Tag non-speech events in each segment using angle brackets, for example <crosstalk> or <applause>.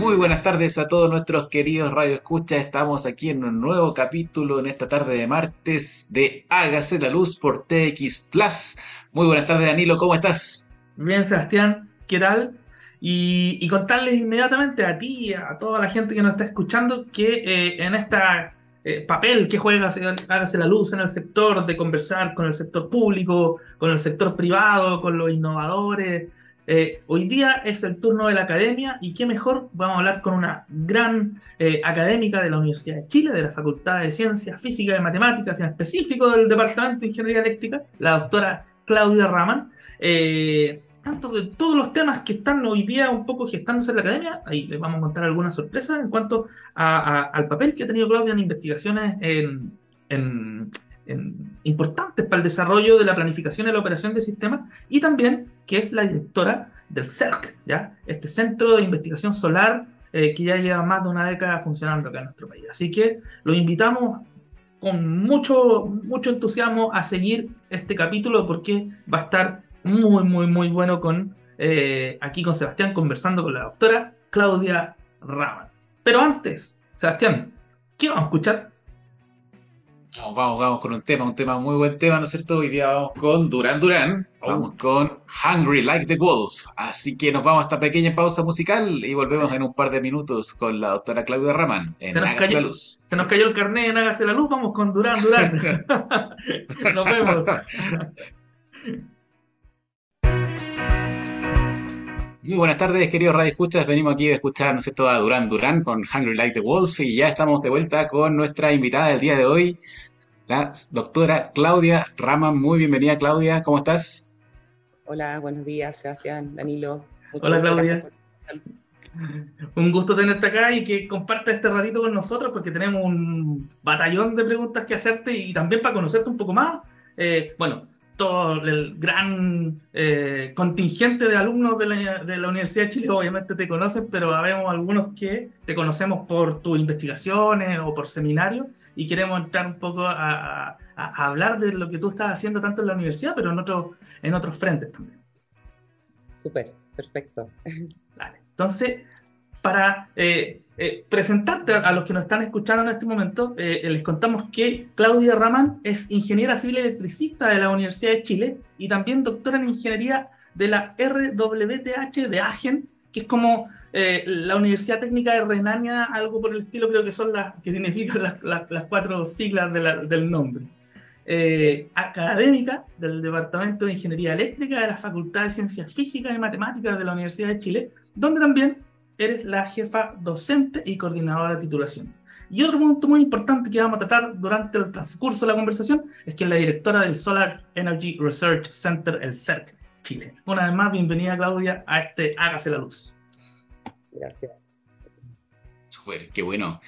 Muy buenas tardes a todos nuestros queridos Radio Escucha. Estamos aquí en un nuevo capítulo en esta tarde de martes de Hágase la Luz por TX Plus. Muy buenas tardes, Danilo, ¿cómo estás? Bien, Sebastián, ¿qué tal? Y, contarles inmediatamente a ti y a toda la gente que nos está escuchando que eh, en este papel que juega Hágase la Luz en el sector de conversar con el sector público, con el sector privado, con los innovadores, eh, hoy día es el turno de la academia y qué mejor, vamos a hablar con una gran eh, académica de la Universidad de Chile, de la Facultad de Ciencias Físicas y Matemáticas, en específico del Departamento de Ingeniería Eléctrica, la doctora Claudia Raman. Eh, tanto de todos los temas que están hoy día un poco gestándose en la academia, ahí les vamos a contar algunas sorpresas en cuanto al papel que ha tenido Claudia en investigaciones en, en importantes para el desarrollo de la planificación y la operación de sistemas, y también que es la directora del CERC, ¿ya? este Centro de Investigación Solar eh, que ya lleva más de una década funcionando acá en nuestro país. Así que los invitamos con mucho, mucho entusiasmo a seguir este capítulo porque va a estar muy, muy, muy bueno con eh, aquí con Sebastián conversando con la doctora Claudia Raman. Pero antes, Sebastián, ¿qué vamos a escuchar? Vamos, vamos, vamos con un tema, un tema muy buen tema, ¿no es cierto? Hoy día vamos con Duran Duran, vamos con Hungry Like the Wolf. Así que nos vamos a esta pequeña pausa musical y volvemos en un par de minutos con la doctora Claudia Raman en Hágase la Luz. Se nos cayó el carnet en Hágase la Luz, vamos con Duran Duran. <laughs> <laughs> nos vemos. <laughs> Muy buenas tardes, queridos Radio Escuchas. Venimos aquí de escuchar, ¿no es cierto?, a Durán Durán con Hungry Like the Wolf y ya estamos de vuelta con nuestra invitada del día de hoy, la doctora Claudia Rama. Muy bienvenida, Claudia. ¿Cómo estás? Hola, buenos días, Sebastián, Danilo. Hola, Claudia. Un gusto tenerte acá y que compartas este ratito con nosotros porque tenemos un batallón de preguntas que hacerte y también para conocerte un poco más. Eh, bueno, todo el gran eh, contingente de alumnos de la, Universidad de Chile obviamente te conocen, pero habemos algunos que te conocemos por tus investigaciones o por seminarios y queremos entrar un poco a, hablar de lo que tú estás haciendo tanto en la universidad, pero en, otro, en otros frentes también. Súper, perfecto. Vale. Entonces, para eh, eh, presentarte a, los que nos están escuchando en este momento, eh, les contamos que Claudia Ramán es ingeniera civil electricista de la Universidad de Chile y también doctora en ingeniería de la RWTH de Agen, que es como la Universidad Técnica de Renania, algo por el estilo, creo que son las que significan las, cuatro siglas del nombre. académica del Departamento de Ingeniería Eléctrica de la Facultad de Ciencias Físicas y Matemáticas de la Universidad de Chile, donde también eres la jefa docente y coordinadora de titulación. Y otro punto muy importante que vamos a tratar durante el transcurso de la conversación es que es la directora del Solar Energy Research Center, el CERC Chile. Una vez más, bienvenida Claudia a este Hágase la Luz. Gracias. Súper, qué bueno.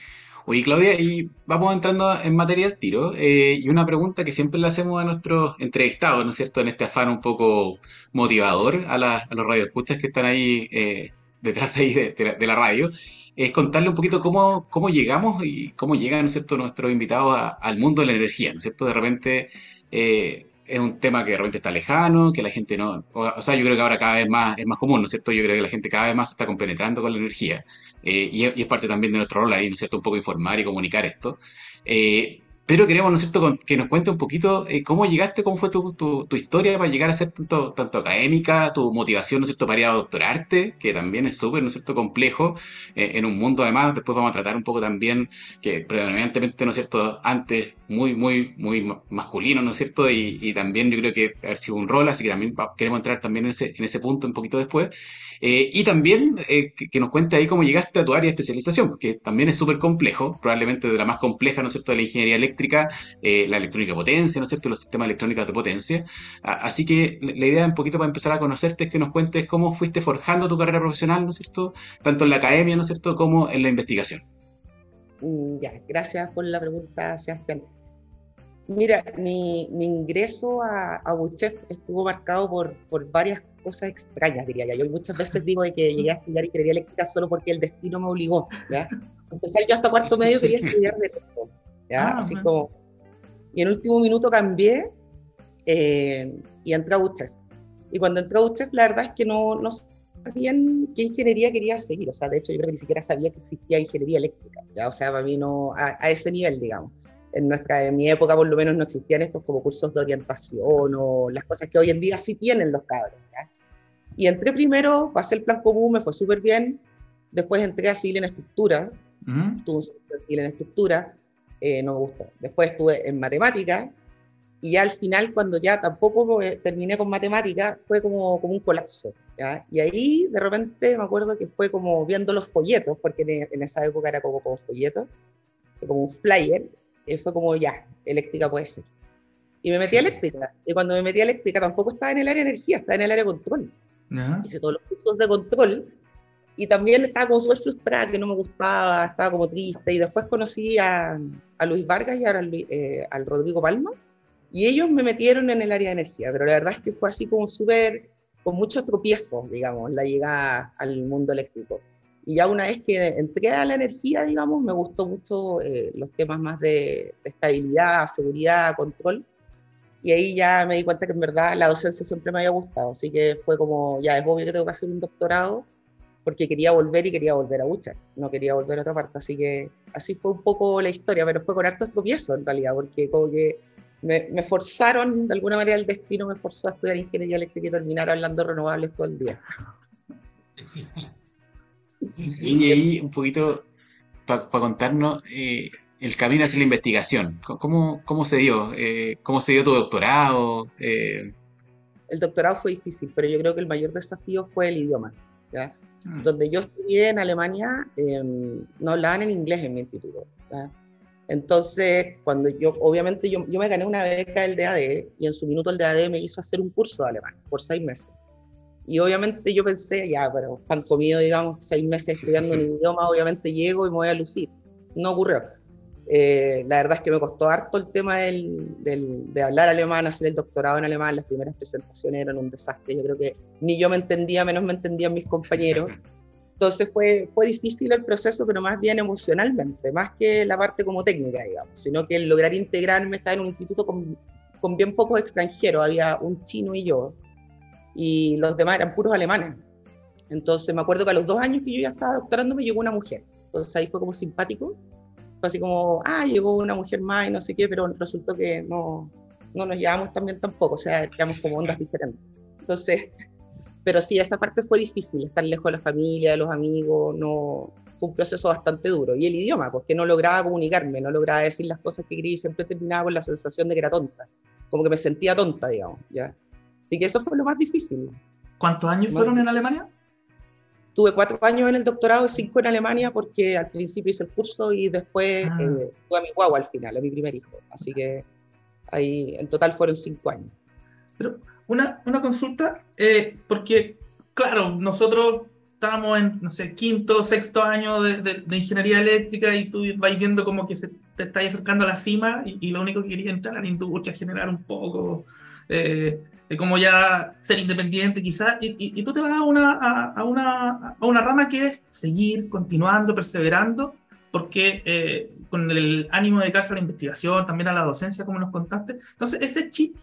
Oye, Claudia, y vamos entrando en materia del tiro. Eh, y una pregunta que siempre le hacemos a nuestros entrevistados, ¿no es cierto? En este afán un poco motivador a, a los radioescuchas que están ahí eh, detrás de ahí de, la, radio, es contarle un poquito cómo, cómo llegamos y cómo llegan, ¿no cierto?, nuestros invitados al mundo de la energía, ¿no es cierto? De repente eh, es un tema que de repente está lejano, que la gente no... O, sea, yo creo que ahora cada vez más es más común, ¿no es cierto? Yo creo que la gente cada vez más se está compenetrando con la energía. Eh, y, es parte también de nuestro rol ahí, ¿no es cierto? Un poco informar y comunicar esto. Eh, pero queremos, ¿no es cierto?, que nos cuente un poquito eh, cómo llegaste, cómo fue tu, tu, historia para llegar a ser tanto, tanto académica, tu motivación, ¿no es cierto?, para ir a doctorarte, que también es súper, ¿no es cierto?, complejo, eh, en un mundo además, después vamos a tratar un poco también, que predominantemente, ¿no es cierto?, antes muy, muy, muy masculino, ¿no es cierto?, y, también yo creo que haber sido un rol, así que también queremos entrar también en ese, en ese punto un poquito después. Eh, y también eh, que, nos cuente ahí cómo llegaste a tu área de especialización, porque también es súper complejo, probablemente de la más compleja, ¿no es cierto?, de la ingeniería eléctrica, eh, la electrónica de potencia, ¿no es cierto?, los sistemas electrónicos de potencia. así que la idea un poquito para empezar a conocerte es que nos cuentes cómo fuiste forjando tu carrera profesional, ¿no es cierto?, tanto en la academia, ¿no es cierto?, como en la investigación. Mm, ya, gracias por la pregunta, Sebastián. Mira, mi, ingreso a, a estuvo marcado por, por varias cosas extrañas, diría yo. Yo muchas veces digo de que llegué a estudiar ingeniería eléctrica solo porque el destino me obligó, ¿ya? Empezar yo hasta cuarto medio quería estudiar de esto, ¿ya? Ah, Así como... Y en último minuto cambié eh, y entré a UCHEF. Y cuando entré a UCHEF, la verdad es que no, no bien qué ingeniería quería seguir. O sea, de hecho, yo creo que ni siquiera sabía que existía ingeniería eléctrica. ¿ya? O sea, para mí no, a, ese nivel, digamos. En, nuestra, en mi época, por lo menos, no existían estos como cursos de orientación o las cosas que hoy en día sí tienen los cabros. ¿ya? Y entré primero, pasé el plan común, me fue súper bien. Después entré a civil en estructura. Tuve un civil en estructura, eh, no me gustó. Después estuve en matemática y al final, cuando ya tampoco terminé con matemática, fue como, como un colapso. ¿ya? Y ahí de repente me acuerdo que fue como viendo los folletos, porque en, esa época era como, como folletos, como un flyer, y fue como ya, eléctrica puede ser. Y me metí a eléctrica. Y cuando me metí a eléctrica tampoco estaba en el área de energía, estaba en el área de control. Hice todos los cursos de control. Y también estaba como súper frustrada, que no me gustaba, estaba como triste. Y después conocí a, a Luis Vargas y a, eh, al Rodrigo Palma y ellos me metieron en el área de energía, pero la verdad es que fue así como súper, con muchos tropiezos, digamos, la llegada al mundo eléctrico. Y ya una vez que entré a la energía, digamos, me gustó mucho eh, los temas más de, estabilidad, seguridad, control. Y ahí ya me di cuenta que en verdad la docencia siempre me había gustado. Así que fue como, ya es obvio que tengo que hacer un doctorado, porque quería volver y quería volver a Bucha, no quería volver a otra parte. Así que así fue un poco la historia, pero fue con hartos tropiezos en realidad, porque como que me, forzaron, de alguna manera el destino me forzó a estudiar ingeniería eléctrica y terminar hablando de renovables todo el día. Y ahí un poquito para contarnos eh, el camino hacia la investigación. ¿Cómo, cómo se dio? Eh, ¿Cómo se dio tu doctorado? Eh, el doctorado fue difícil, pero yo creo que el mayor desafío fue el idioma. ¿ya? Mm. Donde yo estudié en Alemania, em, no hablaban en inglés en mi instituto. ¿ya? Entonces, cuando yo, obviamente yo, yo me gané una beca del DAD y en su minuto el DAD me hizo hacer un curso de alemán por seis meses. Y obviamente yo pensé, ya, pero pan comido, digamos, seis meses estudiando un idioma, obviamente llego y me voy a lucir. No ocurrió. Eh, la verdad es que me costó harto el tema del, del, de hablar alemán, hacer el doctorado en alemán. Las primeras presentaciones eran un desastre. Yo creo que ni yo me entendía, menos me entendían mis compañeros. <laughs> Entonces fue, fue difícil el proceso, pero más bien emocionalmente, más que la parte como técnica, digamos, sino que el lograr integrarme, estaba en un instituto con, con bien pocos extranjeros, había un chino y yo, y los demás eran puros alemanes. Entonces me acuerdo que a los dos años que yo ya estaba doctorando me llegó una mujer, entonces ahí fue como simpático, fue así como, ah, llegó una mujer más y no sé qué, pero resultó que no, no nos llevamos tan bien tampoco, o sea, éramos como ondas diferentes. Entonces, pero sí, esa parte fue difícil, estar lejos de la familia, de los amigos, no, fue un proceso bastante duro. Y el idioma, porque no lograba comunicarme, no lograba decir las cosas que quería y siempre terminaba con la sensación de que era tonta, como que me sentía tonta, digamos, ¿ya? Así que eso fue lo más difícil. ¿Cuántos años fueron en Alemania? Tuve cuatro años en el doctorado y cinco en Alemania porque al principio hice el curso y después ah. eh, tuve a mi guagua al final, a mi primer hijo. Así que ahí en total fueron cinco años. Pero una, una consulta, eh, porque, claro, nosotros estábamos en, no sé, quinto, sexto año de, de, ingeniería eléctrica y tú vas viendo como que se, te estás acercando a la cima y, lo único que querías entrar a la industria, generar un poco, eh, como ya ser independiente quizás, y, tú te vas a una, a, una, a una rama que es seguir, continuando, perseverando, porque eh, con el ánimo de dedicarse a la investigación, también a la docencia, como nos contaste, entonces ese chip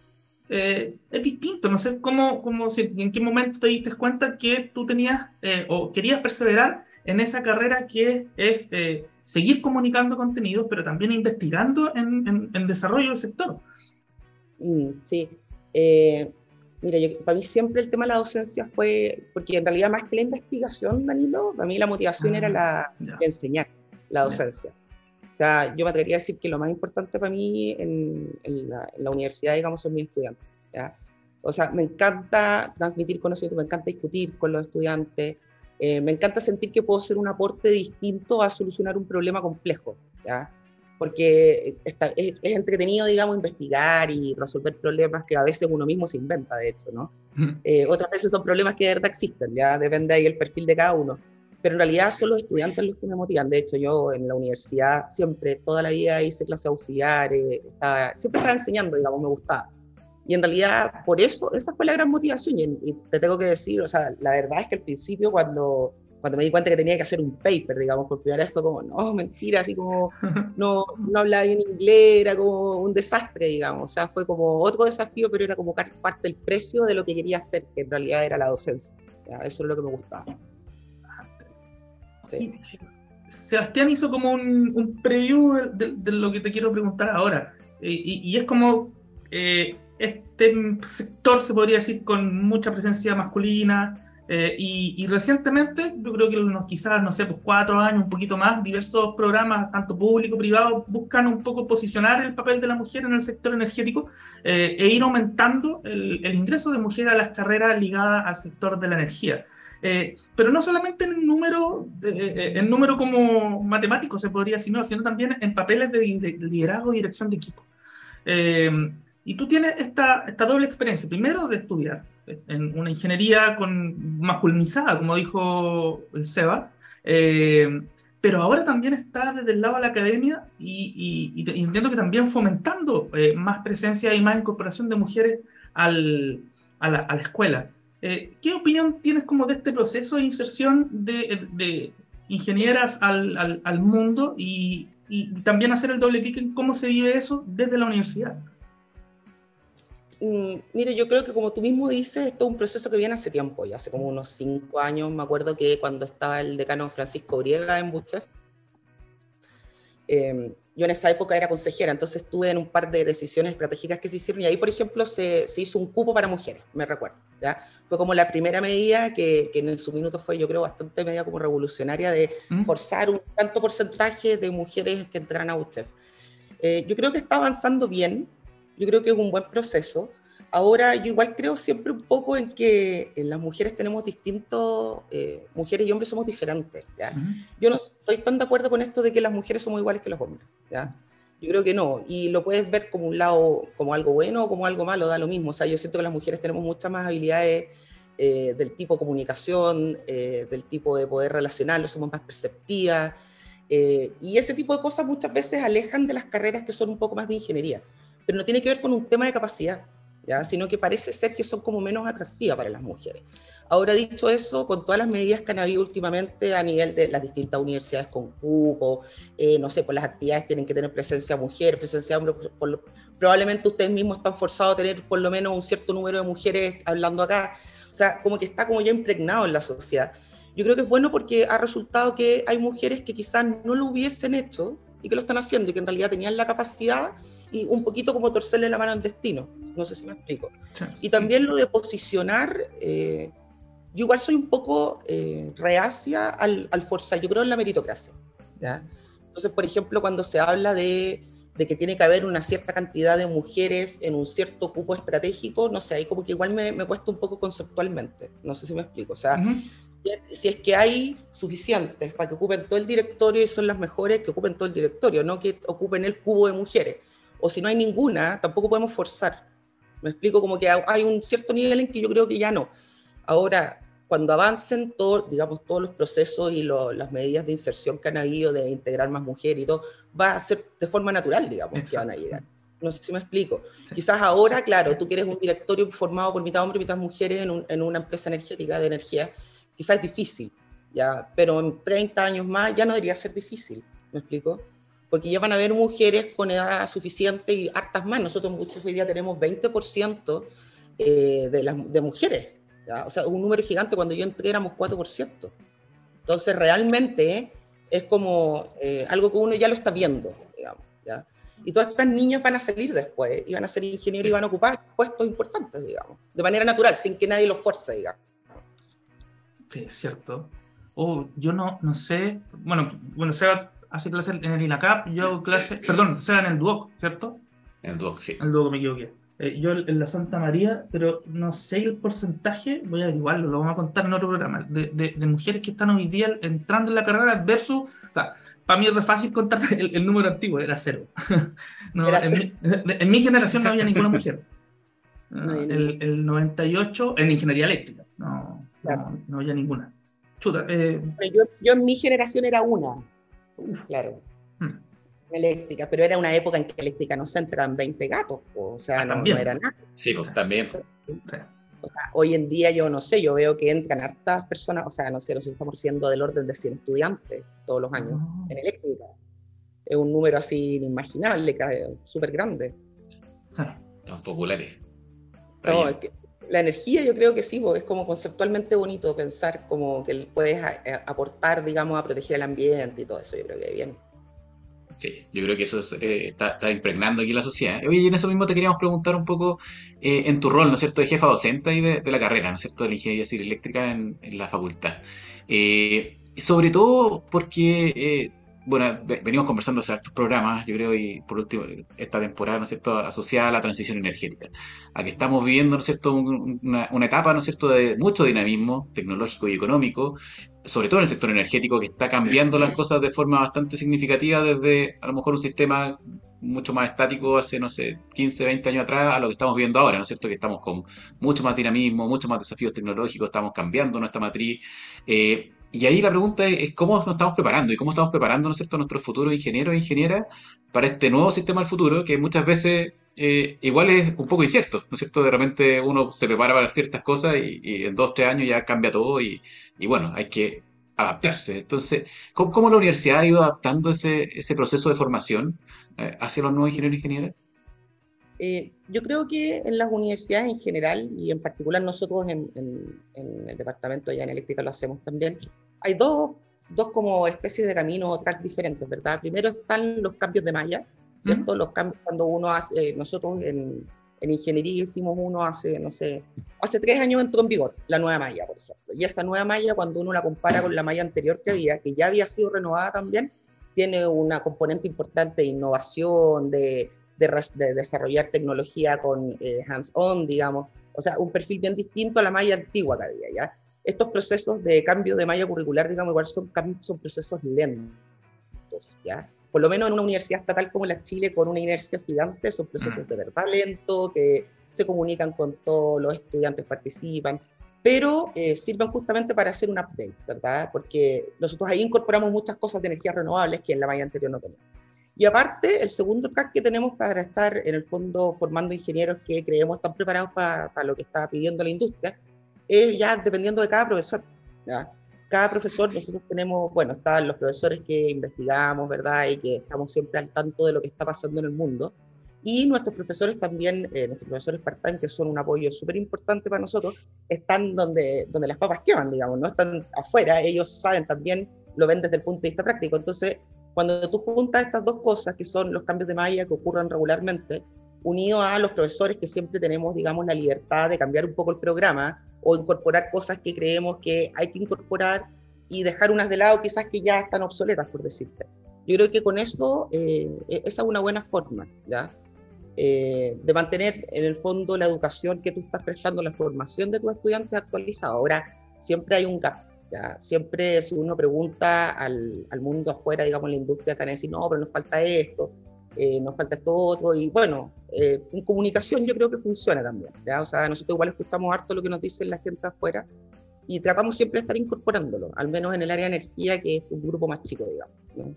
eh, es distinto. No sé cómo, cómo si, en qué momento te diste cuenta que tú tenías eh, o querías perseverar en esa carrera que es seguir comunicando contenidos, pero también investigando en, en, desarrollo del sector. Mm, sí. Mira, yo, para mí siempre el tema de la docencia fue, porque en realidad más que la investigación, Danilo, para mí la motivación era ah, la, enseñar, la docencia. O sea, yo me atrevería a decir que lo más importante para mí en, la, universidad, digamos, son mis estudiantes. ¿ya? O sea, me encanta transmitir conocimiento, me encanta discutir con los estudiantes, eh, me encanta sentir que puedo ser un aporte distinto a solucionar un problema complejo, ¿ya? Porque es, entretenido, digamos, investigar y resolver problemas que a veces uno mismo se inventa, de hecho, ¿no? Eh, otras veces son problemas que de verdad existen, ya depende ahí el perfil de cada uno pero en realidad son los estudiantes los que me motivan. De hecho, yo en la universidad siempre, toda la vida hice clases auxiliares, siempre estaba enseñando, digamos, me gustaba. Y en realidad, por eso, esa fue la gran motivación. Y, te tengo que decir, o sea, la verdad es que al principio, cuando cuando me di cuenta que tenía que hacer un paper, digamos, por primera vez fue como, no, mentira, así como, <laughs> no, no hablaba bien inglés, era como un desastre, digamos, o sea, fue como otro desafío, pero era como parte del precio de lo que quería hacer, que en realidad era la docencia, eso es lo que me gustaba. Sebastián hizo como un, preview de, lo que te quiero preguntar ahora, eh, y, es como... Eh, este sector se podría decir con mucha presencia masculina, eh, y, recientemente, yo creo que unos quizás, no sé, pues cuatro años, un poquito más, diversos programas, tanto público privado, buscan un poco posicionar el papel de la mujer en el sector energético eh, e ir aumentando el, ingreso de mujeres a las carreras ligadas al sector de la energía. Eh, pero no solamente en número, en número como matemático se podría decir, sino también en papeles de, de liderazgo y dirección de equipo. y tú tienes esta, esta doble experiencia, primero de estudiar en una ingeniería con, masculinizada, como dijo el Seba, eh, pero ahora también está desde el lado de la academia y, entiendo que también fomentando eh, más presencia y más incorporación de mujeres al, a, la, escuela. Eh, ¿Qué opinión tienes como de este proceso de inserción de, de ingenieras al, al, al mundo y, y, también hacer el doble clic en cómo se vive eso desde la universidad? Mm, mire, yo creo que como tú mismo dices, esto es un proceso que viene hace tiempo, ya hace como unos cinco años, me acuerdo que cuando estaba el decano Francisco Briega en Buchef, em, yo en esa época era consejera, entonces estuve en un par de decisiones estratégicas que se hicieron y ahí, por ejemplo, se, se hizo un cupo para mujeres, me recuerdo. ¿ya? Fue como la primera medida que, que, en su minuto fue, yo creo, bastante medida como revolucionaria de ¿Mm? forzar un tanto porcentaje de mujeres que entraran a UCHEF. Eh, yo creo que está avanzando bien, yo creo que es un buen proceso. Ahora, yo igual creo siempre un poco en que las mujeres tenemos distintos, eh, mujeres y hombres somos diferentes, ¿ya? Yo no estoy tan de acuerdo con esto de que las mujeres somos iguales que los hombres, ¿ya? Yo creo que no, y lo puedes ver como un lado, como algo bueno o como algo malo, da lo mismo. O sea, yo siento que las mujeres tenemos muchas más habilidades eh, del tipo comunicación, eh, del tipo de poder relacionarnos, somos más perceptivas, y ese tipo de cosas muchas veces alejan de las carreras que son un poco más de ingeniería pero no tiene que ver con un tema de capacidad, ¿ya? sino que parece ser que son como menos atractivas para las mujeres. Ahora, dicho eso, con todas las medidas que han habido últimamente a nivel de las distintas universidades con cupo, eh, no sé, pues las actividades tienen que tener presencia mujer, presencia hombre, probablemente ustedes mismos están forzados a tener por lo menos un cierto número de mujeres hablando acá, o sea, como que está como ya impregnado en la sociedad. Yo creo que es bueno porque ha resultado que hay mujeres que quizás no lo hubiesen hecho y que lo están haciendo y que en realidad tenían la capacidad y un poquito como torcerle la mano al destino. No sé si me explico. Y también lo de posicionar, eh, yo igual soy un poco eh, reacia al, al, forzar, yo creo en la meritocracia. ¿ya? Entonces, por ejemplo, cuando se habla de, de, que tiene que haber una cierta cantidad de mujeres en un cierto cupo estratégico, no sé, ahí como que igual me, me cuesta un poco conceptualmente, no sé si me explico. O sea, si es que hay suficientes para que ocupen todo el directorio y son las mejores que ocupen todo el directorio, no que ocupen el cubo de mujeres o si no hay ninguna, tampoco podemos forzar. Me explico como que hay un cierto nivel en que yo creo que ya no. Ahora, cuando avancen todo, digamos, todos los procesos y las medidas de inserción que han habido, de integrar más mujeres y todo, va a ser de forma natural, digamos, que van a llegar. No sé si me explico. Quizás ahora, claro, tú quieres un directorio formado por mitad hombres y mitad mujeres en, en, una empresa energética de energía, quizás es difícil, ya, pero en 30 años más ya no debería ser difícil, ¿me explico? Porque ya van a haber mujeres con edad suficiente y hartas más. Nosotros muchos hoy día tenemos 20% eh, de, mujeres, o sea, un número gigante, cuando yo entré éramos 4%. Entonces, realmente es como eh, algo que uno ya lo está viendo, digamos. ¿ya? Y todas estas niñas van a salir después y van a ser ingenieros y van a ocupar puestos importantes, digamos, de manera natural, sin que nadie los fuerce, digamos. Sí, es cierto. Oh, yo no, no sé, bueno, bueno, sea hace clase en el INACAP, yo hago clase, perdón, sea en el DUOC, ¿cierto? En el DUOC, sí. En el DUOC me equivoqué. Eh, yo en la Santa María, pero no sé el porcentaje, voy a averiguarlo, lo vamos a contar en otro programa, de, de, mujeres que están hoy día entrando en la carrera versus, o sea, para mí es re fácil contar el, número antiguo, era cero. <laughs> no, en, Mi, en, Mi, generación no había ninguna mujer. <laughs> el, el, 98, en ingeniería eléctrica, no, no, había ninguna. Chuta, eh, yo, yo en mi generación era una, Claro. Hmm. Eléctrica, pero era una época en que eléctrica no se entraban 20 gatos, o sea, ah, no, era nada. Sí, pues, también. hoy en día yo no sé, yo veo que entran hartas personas, o sea, no sé, nosotros estamos siendo del orden de 100 estudiantes todos los años ah. en eléctrica. Es un número así inimaginable, súper grande. Son populares. La energía yo creo que sí, es como conceptualmente bonito pensar como que puedes aportar, digamos, a proteger el ambiente y todo eso, yo creo que bien. Sí, yo creo que eso eh, está, impregnando aquí la sociedad. Oye, y en eso mismo te queríamos preguntar un poco eh, en tu rol, ¿no es cierto?, de jefa docente y de, la carrera, ¿no es cierto?, de la ingeniería civil eléctrica en, la facultad. Eh, sobre todo porque bueno, venimos conversando hace estos programas, yo creo, y por último, esta temporada, ¿no es cierto?, asociada a la transición energética, a que estamos viviendo, ¿no es cierto?, una, etapa, ¿no es cierto?, de mucho dinamismo tecnológico y económico, sobre todo en el sector energético, que está cambiando las cosas de forma bastante significativa desde, a lo mejor, un sistema mucho más estático hace, no sé, 15, 20 años atrás a lo que estamos viendo ahora, ¿no es cierto? Que estamos con mucho más dinamismo, mucho más desafíos tecnológicos, estamos cambiando nuestra matriz. Eh, y ahí la pregunta es, cómo nos estamos preparando y cómo estamos preparando, ¿no es cierto?, a nuestros futuros ingenieros e ingenieras para este nuevo sistema del futuro que muchas veces eh, igual es un poco incierto, ¿no es cierto? De repente uno se prepara para ciertas cosas y, en dos, tres años ya cambia todo y, bueno, hay que adaptarse. Entonces, ¿cómo, la universidad ha ido adaptando ese, ese proceso de formación eh, hacia los nuevos ingenieros e ingenieras? Eh, yo creo que en las universidades en general, y en particular nosotros en, el departamento ya en eléctrica lo hacemos también, hay dos, dos como especies de caminos o tracks diferentes, ¿verdad? Primero están los cambios de malla, ¿cierto? Los cambios cuando uno hace, nosotros en, en, ingeniería hicimos uno hace, no sé, hace tres años entró en vigor la nueva malla, por ejemplo. Y esa nueva malla, cuando uno la compara con la malla anterior que había, que ya había sido renovada también, tiene una componente importante de innovación, de de, desarrollar tecnología con eh, hands-on, digamos, o sea, un perfil bien distinto a la malla antigua que había, ¿ya? Estos procesos de cambio de malla curricular, digamos, igual son, son procesos lentos, ¿ya? Por lo menos en una universidad estatal como la Chile, con una inercia gigante, son procesos mm. de verdad lentos, que se comunican con todos los estudiantes, participan, pero eh, sirven justamente para hacer un update, ¿verdad? Porque nosotros ahí incorporamos muchas cosas de energías renovables que en la malla anterior no teníamos. Y aparte, el segundo track que tenemos para estar en el fondo formando ingenieros que creemos están preparados para, lo que está pidiendo la industria, es ya dependiendo de cada profesor. Cada profesor, nosotros tenemos, bueno, están los profesores que investigamos, ¿verdad? Y que estamos siempre al tanto de lo que está pasando en el mundo. Y nuestros profesores también, eh, nuestros profesores part-time, que son un apoyo súper importante para nosotros, están donde, donde las papas queman, digamos, no están afuera, ellos saben también, lo ven desde el punto de vista práctico. Entonces, cuando tú juntas estas dos cosas, que son los cambios de malla que ocurren regularmente, unido a los profesores que siempre tenemos, digamos, la libertad de cambiar un poco el programa o incorporar cosas que creemos que hay que incorporar y dejar unas de lado quizás que ya están obsoletas, por decirte. Yo creo que con eso eh, e-, esa es una buena forma, ¿ya? Eh, de mantener en el fondo la educación que tú estás prestando, la formación de tus estudiantes actualizada. Ahora, siempre hay un gap, Siempre si uno pregunta al, al, mundo afuera, digamos, la industria, van a decir, no, pero nos falta esto, eh, nos falta esto otro, y bueno, eh, en comunicación yo creo que funciona también, ¿ya? O sea, nosotros igual escuchamos harto lo que nos dicen la gente afuera, y tratamos siempre de estar incorporándolo, al menos en el área de energía, que es un grupo más chico, digamos. ¿no?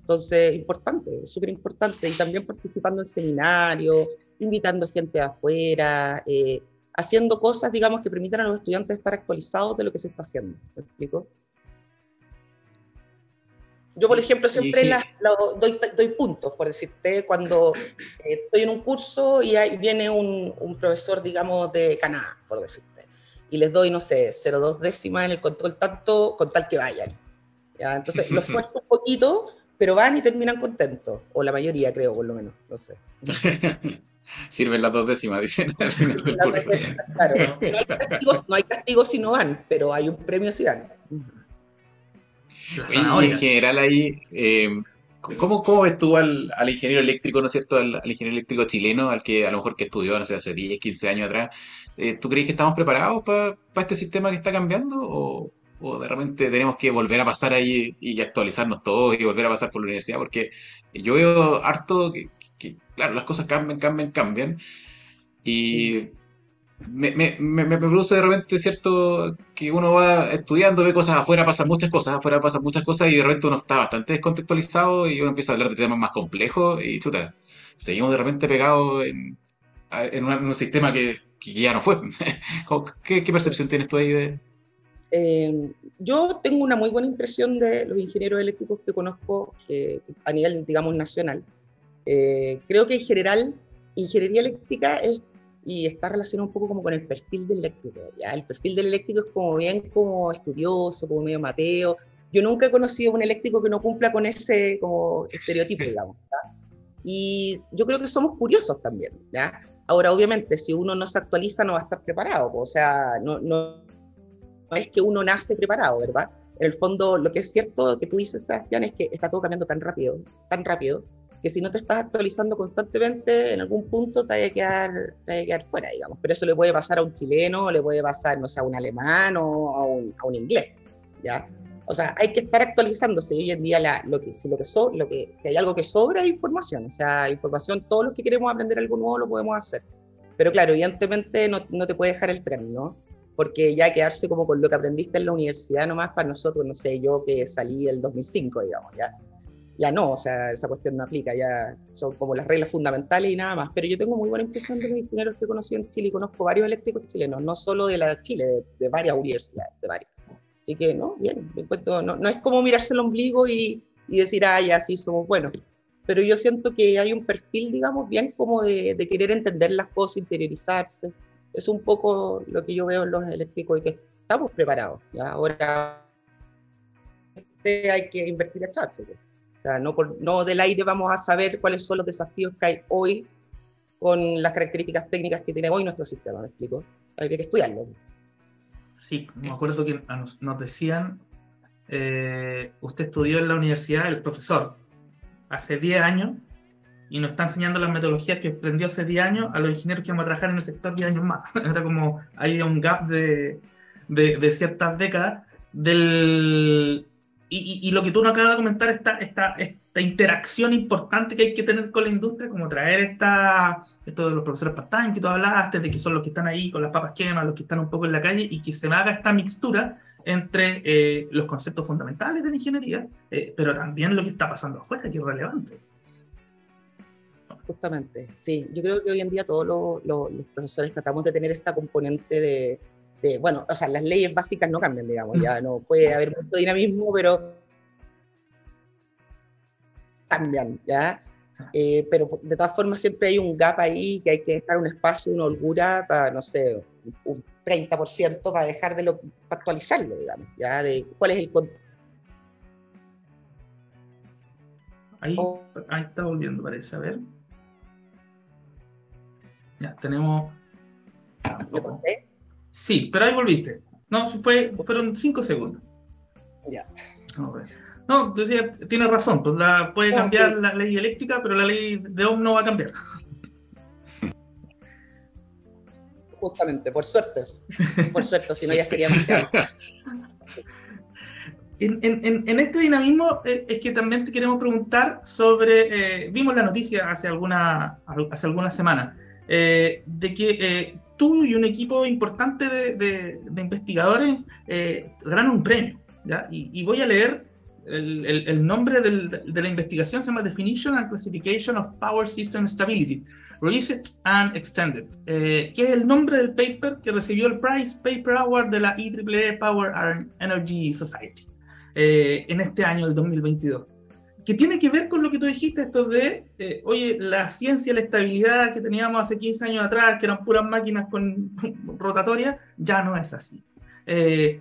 Entonces, importante, súper importante, y también participando en seminarios, invitando gente de afuera, eh, haciendo cosas, digamos, que permitan a los estudiantes estar actualizados de lo que se está haciendo. ¿Me explico? Yo, por ejemplo, siempre doy, puntos, por decirte, cuando eh, estoy en un curso y ahí viene un, profesor, digamos, de Canadá, por decirte, y les doy, no sé, 0,2 décimas en el control tanto con tal que vayan. ¿ya? Entonces, los <laughs> esfuerzo un poquito, pero van y terminan contentos, o la mayoría, creo, por lo menos, no sé. <laughs> Sirven las dos décimas, <laughs> dicen al final del curso. Claro, no hay, castigos, si no van, pero hay un premio si van. en general ahí, eh, ¿cómo, ¿cómo, ves tú al, al, ingeniero eléctrico, ¿no es cierto? Al, ingeniero eléctrico chileno, al que a lo mejor que estudió, no sé, hace 10, 15 años atrás. Eh, ¿Tú crees que estamos preparados para este sistema que está cambiando? ¿O, ¿O, de repente tenemos que volver a pasar ahí y actualizarnos todos y volver a pasar por la universidad? Porque yo veo harto que, claro, las cosas cambian, cambian, cambian. Y me, produce de repente cierto que uno va estudiando, ve cosas afuera, pasan muchas cosas, afuera pasan muchas cosas y de repente uno está bastante descontextualizado y uno empieza a hablar de temas más complejos y chuta, seguimos de repente pegados en, un, sistema que que ya no fue. <laughs> ¿Qué, ¿Qué, percepción tienes tú ahí de...? Eh, yo tengo una muy buena impresión de los ingenieros eléctricos que conozco eh, a nivel, digamos, nacional. Eh, creo que en general, ingeniería eléctrica es y está relacionado un poco como con el perfil del eléctrico. ¿ya? El perfil del eléctrico es como bien como estudioso, como medio mateo. Yo nunca he conocido un eléctrico que no cumpla con ese como estereotipo, digamos. Y yo creo que somos curiosos también. ¿ya? Ahora, obviamente, si uno no se actualiza, no va a estar preparado. O sea, no, no, no es que uno nace preparado, ¿verdad? En el fondo, lo que es cierto que tú dices, Sebastián, es que está todo cambiando tan rápido, tan rápido, que si no te estás actualizando constantemente, en algún punto te hay que quedar, te quedar fuera, digamos. Pero eso le puede pasar a un chileno, le puede pasar, no sé, a un alemán o a un, a un inglés, ¿ya? O sea, hay que estar actualizándose. Hoy en día, la, lo que, si, lo que so, lo que, si hay algo que sobra, es información. O sea, información, todos los que queremos aprender algo nuevo lo podemos hacer. Pero claro, evidentemente no, no te puede dejar el tren, ¿no? Porque ya quedarse como con lo que aprendiste en la universidad nomás para nosotros, no sé, yo que salí el 2005, digamos, ya ya no, o sea, esa cuestión no aplica, ya son como las reglas fundamentales y nada más. Pero yo tengo muy buena impresión de los ingenieros que he conocido en Chile y conozco varios eléctricos chilenos, no solo de la Chile, de, varias universidades, de varias. Así que, no, bien, no, no es como mirarse el ombligo y, y decir, ah, ya sí somos buenos. Pero yo siento que hay un perfil, digamos, bien como de, de querer entender las cosas, interiorizarse. Es un poco lo que yo veo en los eléctricos y que estamos preparados. ¿ya? Ahora hay que invertir a chacho no, del aire vamos a saber cuáles son los desafíos que hay hoy con las características técnicas que tiene hoy nuestro sistema, ¿me explico? Hay que estudiarlo. Sí, me acuerdo que nos, decían, eh, usted estudió en la universidad, el profesor, hace 10 años, y nos está enseñando las metodologías que aprendió hace 10 años a los ingenieros que vamos a trabajar en el sector 10 años más. <laughs> Era como, hay un gap de, de, de ciertas décadas del, y, lo que tú nos acabas de comentar, esta, esta, interacción importante que hay que tener con la industria, como traer esta, esto de los profesores part que tú hablaste, de que son los que están ahí con las papas quemas, los que están un poco en la calle, y que se haga esta mixtura entre eh, los conceptos fundamentales de la ingeniería, eh, pero también lo que está pasando afuera, que es relevante. Justamente, sí. Yo creo que hoy en día todos los profesores tratamos de tener esta componente de, bueno, o sea, las leyes básicas no cambian, digamos, ya no puede haber mucho dinamismo, pero cambian, ¿ya? Eh, pero de todas formas siempre hay un gap ahí que hay que dejar un espacio, una holgura para, no sé, un 30% para dejar de lo, para actualizarlo, digamos, ¿ya? De cuál es el... Ahí, ahí está volviendo, parece, a ver. Ya, tenemos... ¿Lo conté? Sí, pero ahí volviste. No, fue, fueron cinco segundos. Ya. No, decía, tiene razón, pues la, puede cambiar la ley eléctrica, pero la ley de Ohm no va a cambiar. <laughs> Justamente, por suerte. Por suerte, si no ya sería demasiado. <laughs> En, en, en, este dinamismo eh, es que también te queremos preguntar sobre, eh, vimos la noticia hace, alguna, hace algunas semanas, eh, de que tú y un equipo importante de, investigadores eh, ganan un premio. ¿ya? Y, voy a leer el, nombre de la investigación, se llama Definition and Classification of Power System Stability, Released and Extended, eh, que es el nombre del paper que recibió el Prize Paper Award de la IEEE Power and Energy Society eh, en este año, el 2022 que tiene que ver con lo que tú dijiste, esto de, eh, oye, la ciencia, la estabilidad que teníamos hace 15 años atrás, que eran puras máquinas con <laughs> rotatorias, ya no es así. Eh,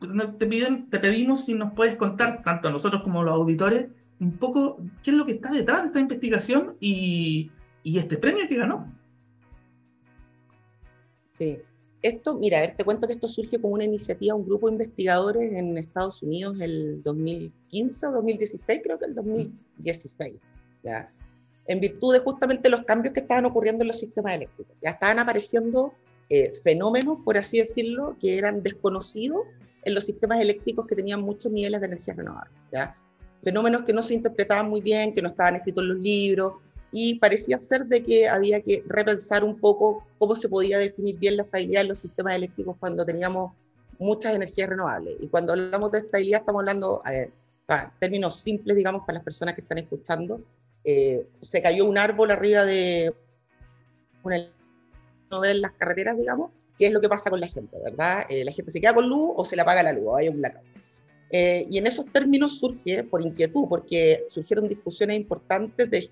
te, te pedimos si nos puedes contar, tanto a nosotros como a los auditores, un poco qué es lo que está detrás de esta investigación y, y este premio que ganó. Sí, esto, mira, a ver, te cuento que esto surge como una iniciativa, un grupo de investigadores en Estados Unidos el 2015 o 2016, creo que el 2016, ¿ya? En virtud de justamente los cambios que estaban ocurriendo en los sistemas eléctricos. Ya estaban apareciendo eh, fenómenos, por así decirlo, que eran desconocidos en los sistemas eléctricos que tenían muchos niveles de energía renovable, ¿ya? Fenómenos que no se interpretaban muy bien, que no estaban escritos en los libros, y parecía ser de que había que repensar un poco cómo se podía definir bien la estabilidad de los sistemas eléctricos cuando teníamos muchas energías renovables. Y cuando hablamos de estabilidad estamos hablando, para términos simples, digamos, para las personas que están escuchando, eh, se cayó un árbol arriba de una ve en las carreteras, digamos, qué es lo que pasa con la gente, ¿verdad? Eh, la gente se queda con luz o se le apaga la luz, hay un blackout. Eh, y en esos términos surge por inquietud, porque surgieron discusiones importantes de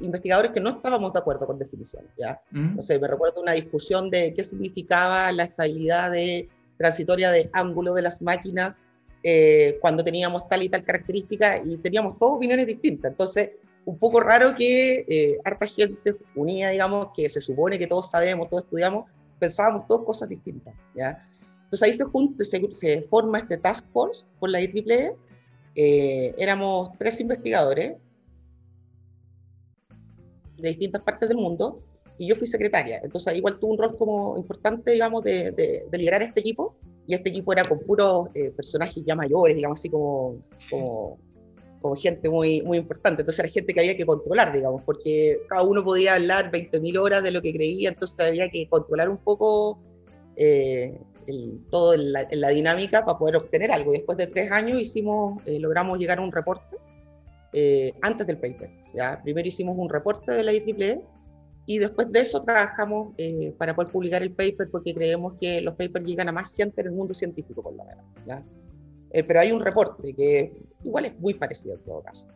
investigadores que no estábamos de acuerdo con definiciones, ¿ya? Mm. No sé, me recuerdo una discusión de qué significaba la estabilidad de, transitoria de ángulo de las máquinas eh, cuando teníamos tal y tal característica y teníamos todas opiniones distintas. Entonces, un poco raro que eh, harta gente unida, digamos, que se supone que todos sabemos, todos estudiamos, pensábamos todas cosas distintas, ¿ya? Entonces ahí se, junta, se, forma este task force por la IEEE, eh, éramos tres investigadores de distintas partes del mundo y yo fui secretaria, entonces igual tuve un rol como importante, digamos, de, de, liderar este equipo y este equipo era con puros eh, personajes ya mayores, digamos así como, como como gente muy, muy importante. Entonces era gente que había que controlar, digamos, porque cada uno podía hablar 20.000 horas de lo que creía, entonces había que controlar un poco eh, todo en la, dinámica para poder obtener algo. Y después de tres años hicimos, eh, logramos llegar a un reporte eh, antes del paper. ¿Ya? Primero hicimos un reporte de la IEEE y después de eso trabajamos para poder publicar el paper porque creemos que los papers llegan a más gente en el mundo científico, por lo menos. ¿ya? Eh, pero hay un reporte que igual es muy parecido en todo caso.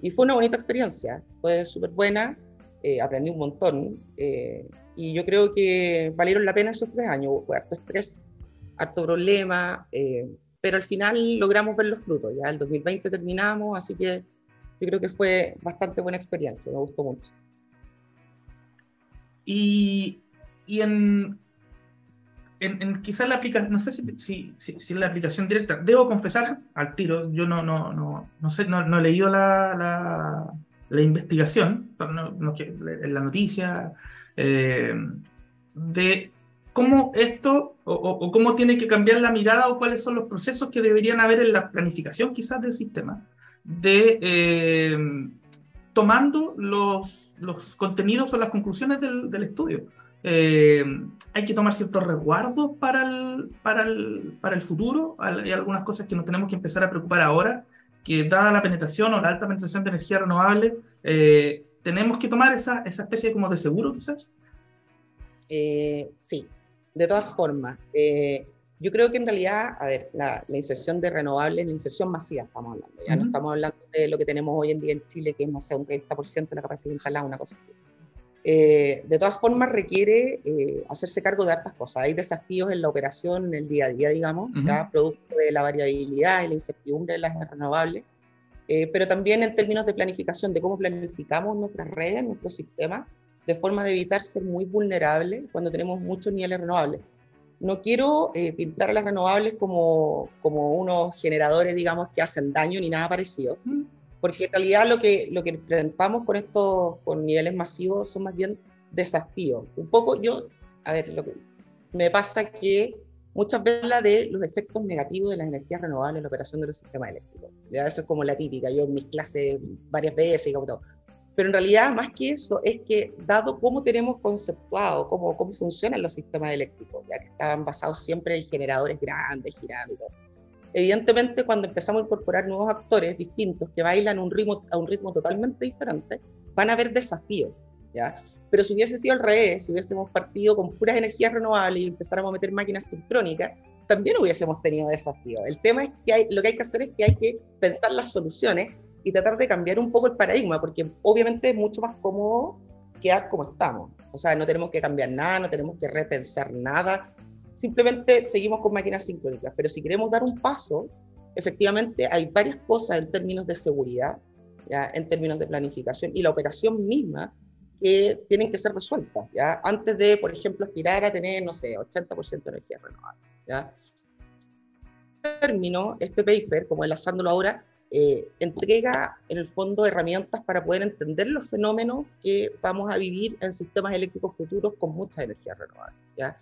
Y fue una bonita experiencia, fue súper buena, eh, aprendí un montón eh, y yo creo que valieron la pena esos tres años, fue harto estrés, harto problema, pero al final logramos ver los frutos, ya el 2020 terminamos, así que yo creo que fue bastante buena experiencia, me gustó mucho. Y, y en, en, quizás la aplicación, no sé si, si, la aplicación directa, debo confesar al tiro, yo no, no, no, no sé, no, no he leído la, la, investigación, en la noticia, eh, de cómo esto o, cómo tiene que cambiar la mirada o cuáles son los procesos que deberían haber en la planificación quizás del sistema, de eh, tomando los, los contenidos o las conclusiones del, del estudio. Eh, hay que tomar ciertos resguardos para el, para el, para el futuro. Hay algunas cosas que nos tenemos que empezar a preocupar ahora, que dada la penetración o la alta penetración de energía renovable, eh, tenemos que tomar esa, esa especie como de seguro, quizás. Eh, sí, de todas formas. Yo creo que en realidad, a ver, la, inserción de renovables, la inserción masiva estamos hablando, ya no estamos hablando de lo que tenemos hoy en día en Chile, que es, no sé, un 30% de la capacidad instalada, una cosa así. Eh, de todas formas requiere eh, hacerse cargo de hartas cosas. Hay desafíos en la operación, en el día a día, digamos, producto de la variabilidad y la incertidumbre de las renovables, eh, pero también en términos de planificación, de cómo planificamos nuestras redes, nuestros sistemas, de forma de evitar ser muy vulnerables cuando tenemos muchos niveles renovables. No quiero pintar a las renovables como, como unos generadores, digamos, que hacen daño ni nada parecido porque en realidad lo que, lo que enfrentamos con estos con niveles masivos son más bien desafíos. Un poco yo, a ver, lo que me pasa que muchas veces habla de los efectos negativos de las energías renovables en la operación de los sistemas eléctricos. ¿ya? Eso es como la típica, yo en mis clases varias veces como todo. Pero en realidad, más que eso, es que dado cómo tenemos conceptuado, cómo, cómo funcionan los sistemas eléctricos, ya que estaban basados siempre en generadores grandes, girando Evidentemente, cuando empezamos a incorporar nuevos actores distintos que bailan un ritmo, a un ritmo totalmente diferente, van a haber desafíos, ¿ya? Pero si hubiese sido al revés, si hubiésemos partido con puras energías renovables y empezáramos a meter máquinas sincrónicas, también hubiésemos tenido desafíos. El tema es que hay, lo que hay que hacer es que hay que pensar las soluciones y tratar de cambiar un poco el paradigma, porque obviamente es mucho más cómodo quedar como estamos. O sea, no tenemos que cambiar nada, no tenemos que repensar nada, simplemente seguimos con máquinas sincrónicas. Pero si queremos dar un paso, efectivamente hay varias cosas en términos de seguridad, ¿ya? en términos de planificación y la operación misma que tienen que ser resueltas, ¿ya? antes de, por ejemplo, aspirar a tener, no sé, 80% de energía renovable. ¿ya? término, este paper, como enlazándolo ahora, eh, entrega en el fondo herramientas para poder entender los fenómenos que vamos a vivir en sistemas eléctricos futuros con mucha energía renovable. ¿ya?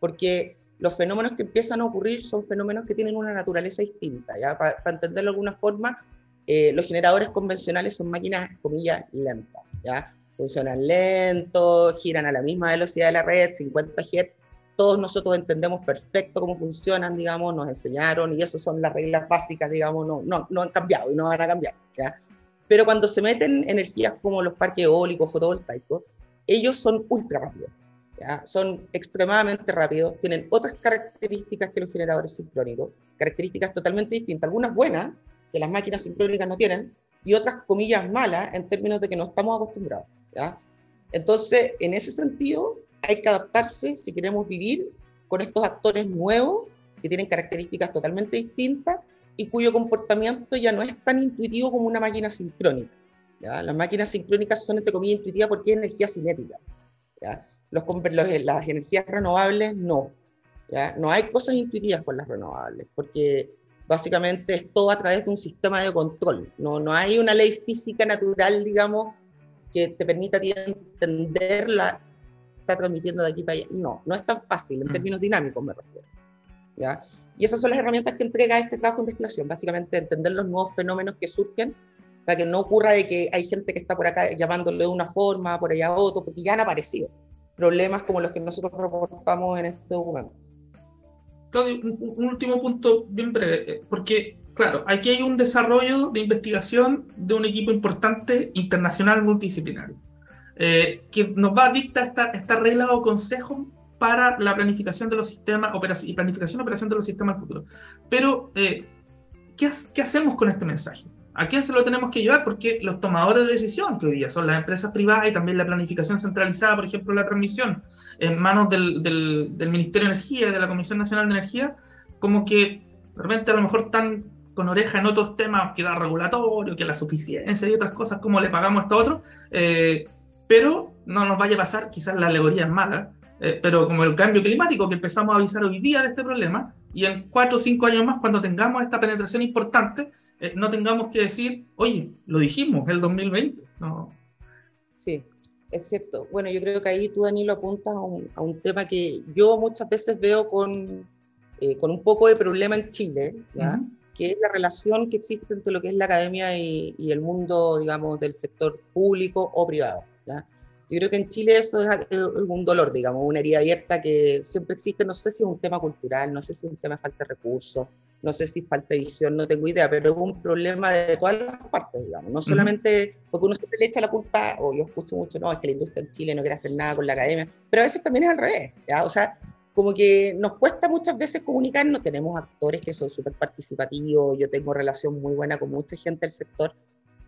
porque los fenómenos que empiezan a ocurrir son fenómenos que tienen una naturaleza distinta. ¿ya? Para, entenderlo de alguna forma, eh, los generadores convencionales son máquinas, comillas, lentas. ¿ya? Funcionan lento, giran a la misma velocidad de la red, 50 Hz. Todos nosotros entendemos perfecto cómo funcionan, digamos, nos enseñaron y eso son las reglas básicas, digamos, no, no, no han cambiado y no van a cambiar. ¿ya? Pero cuando se meten energías como los parques eólicos, fotovoltaicos, ellos son ultra rápidos son extremadamente rápidos, tienen otras características que los generadores sincrónicos, características totalmente distintas, algunas buenas, que las máquinas sincrónicas no tienen, y otras comillas malas en términos de que no estamos acostumbrados. ¿ya? Entonces, en ese sentido, hay que adaptarse si queremos vivir con estos actores nuevos que tienen características totalmente distintas y cuyo comportamiento ya no es tan intuitivo como una máquina sincrónica. ¿ya? Las máquinas sincrónicas son, entre comillas, intuitivas porque es energía cinética. ¿ya? Los, las energías renovables no. ¿ya? No hay cosas intuitivas con las renovables, porque básicamente es todo a través de un sistema de control. No, no hay una ley física natural, digamos, que te permita entender la está transmitiendo de aquí para allá. No, no es tan fácil, en mm. términos dinámicos me refiero. ¿ya? Y esas son las herramientas que entrega este trabajo de investigación, básicamente entender los nuevos fenómenos que surgen para que no ocurra de que hay gente que está por acá llamándole de una forma, por allá otro, porque ya han aparecido problemas como los que nosotros reportamos en este documento. Claudio, un, último punto bien breve, eh, porque, claro, aquí hay un desarrollo de investigación de un equipo importante internacional multidisciplinario, eh, que nos va a dictar esta, esta regla o consejo para la planificación de los sistemas y planificación operación de los sistemas del futuro. Pero, eh, ¿qué, ¿qué hacemos con este mensaje? ¿A quién se lo tenemos que llevar? Porque los tomadores de decisión, que hoy día son las empresas privadas y también la planificación centralizada, por ejemplo, la transmisión, en manos del, del, Ministerio de Energía y de la Comisión Nacional de Energía, como que de repente a lo mejor están con oreja en otros temas que da regulatorio, que la suficiencia y otras cosas, como le pagamos a esto otro, eh, pero no nos vaya a pasar, quizás la alegoría es mala, eh, pero como el cambio climático que empezamos a avisar hoy día de este problema, y en cuatro o cinco años más, cuando tengamos esta penetración importante, eh, no tengamos que decir, oye, lo dijimos, el 2020. No. Sí, es cierto. Bueno, yo creo que ahí tú, Danilo, apuntas a un, a un tema que yo muchas veces veo con, eh, con un poco de problema en Chile, que es la relación que existe entre lo que es la academia y, y el mundo, digamos, del sector público o privado. ¿Ya? Yo creo que en Chile eso es un dolor, digamos, una herida abierta que siempre existe. No sé si es un tema cultural, no sé si es un tema de falta de recursos, no sé si falta visión, no tengo idea, pero es un problema de todas las partes, digamos, no solamente porque uno siempre le echa la culpa, o yo escucho mucho, no, es que la industria en Chile no quiere hacer nada con la academia, pero a veces también es al revés, ¿ya? o sea, como que nos cuesta muchas veces comunicarnos, tenemos actores que son súper participativos, yo tengo relación muy buena con mucha gente del sector,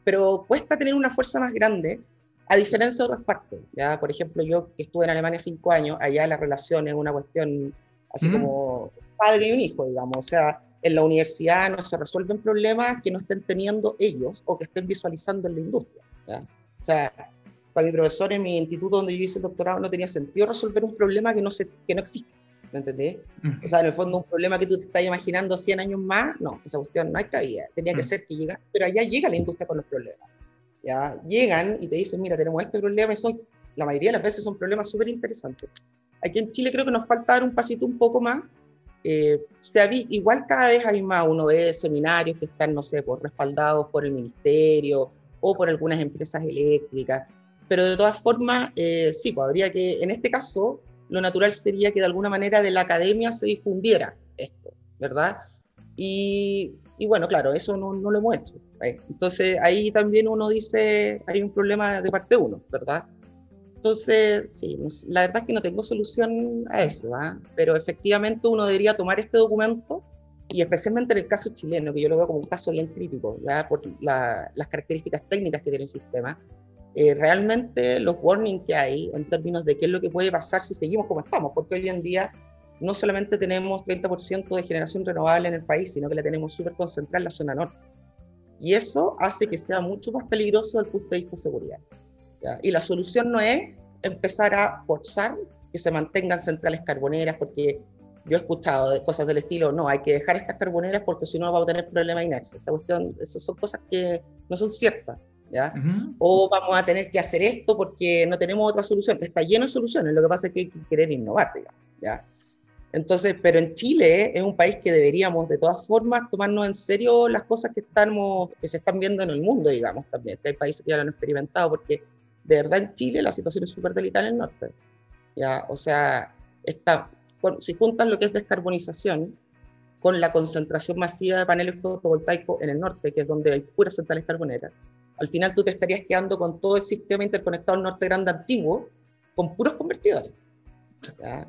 pero cuesta tener una fuerza más grande, a diferencia de otras partes, ¿ya? Por ejemplo, yo que estuve en Alemania cinco años, allá la relación es una cuestión así como padre y un hijo, digamos, o sea, en la universidad no se resuelven problemas que no estén teniendo ellos o que estén visualizando en la industria. O sea, para mi profesor en mi instituto donde yo hice el doctorado no tenía sentido resolver un problema que no, se, que no existe. ¿Me entendés? O sea, en el fondo un problema que tú te estás imaginando 100 años más, no, esa cuestión no hay cabida. Tenía que ser que llega, pero allá llega la industria con los problemas. ¿Ya? Llegan y te dicen, mira, tenemos este problema y son, la mayoría de las veces son problemas súper interesantes. Aquí en Chile creo que nos falta dar un pasito un poco más eh, igual cada vez hay más, uno ve seminarios que están, no sé, por, respaldados por el ministerio o por algunas empresas eléctricas, pero de todas formas, eh, sí, pues habría que, en este caso, lo natural sería que de alguna manera de la academia se difundiera esto, ¿verdad? Y, y bueno, claro, eso no, no, lo hemos hecho. ¿eh? Entonces ahí también uno dice, hay un problema de parte uno, ¿verdad? Entonces, sí, la verdad es que no tengo solución a eso, ¿ah? pero efectivamente uno debería tomar este documento y especialmente en el caso chileno, que yo lo veo como un caso bien crítico, ¿ya? por las características técnicas que tiene el sistema, eh, realmente los warnings que hay en términos de qué es lo que puede pasar si seguimos como estamos, porque hoy en día no solamente tenemos 30% de generación renovable en el país, sino que la tenemos súper concentrada en la zona norte. Y eso hace que sea mucho más peligroso desde el punto de vista de seguridad. Y la solución no es empezar a forzar que se mantengan centrales carboneras, porque yo he escuchado de cosas del estilo, no, hay que dejar estas carboneras porque si no vamos a tener problemas inercia. Esa cuestión, esas son cosas que no son ciertas. ¿ya? O vamos a tener que hacer esto porque no tenemos otra solución. Está lleno de soluciones, lo que pasa es que hay que querer innovar, ¿ya? Entonces, pero en Chile es un país que deberíamos de todas formas tomarnos en serio las cosas que, estamos, que se están viendo en el mundo, digamos, también, que hay países que ya lo han experimentado, porque de verdad en Chile la situación es súper delicada en el norte. ¿ya? O sea, está, si juntan lo que es descarbonización con la concentración masiva de paneles fotovoltaicos en el norte, que es donde hay puras centrales carboneras, al final tú te estarías quedando con todo el sistema interconectado norte grande antiguo, con puros convertidores.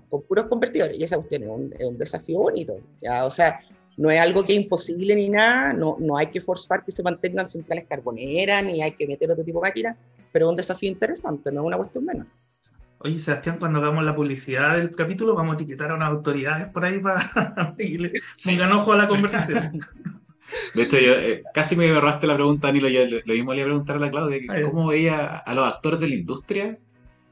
Con puros convertidores. Y esa cuestión es un, es un desafío bonito. ¿ya? O sea, no es algo que es imposible ni nada, no, no hay que forzar que se mantengan centrales carboneras, ni hay que meter otro tipo de máquinas, pero es un desafío interesante, no es una cuestión menos. Oye, Sebastián, cuando hagamos la publicidad del capítulo, vamos a etiquetar a unas autoridades por ahí para que le pongan ojo a la conversación. <laughs> De hecho, yo, eh, casi me agarraste la pregunta, Nilo. Yo lo, mismo le iba a preguntar a la Claudia, que ¿cómo veía a los actores de la industria?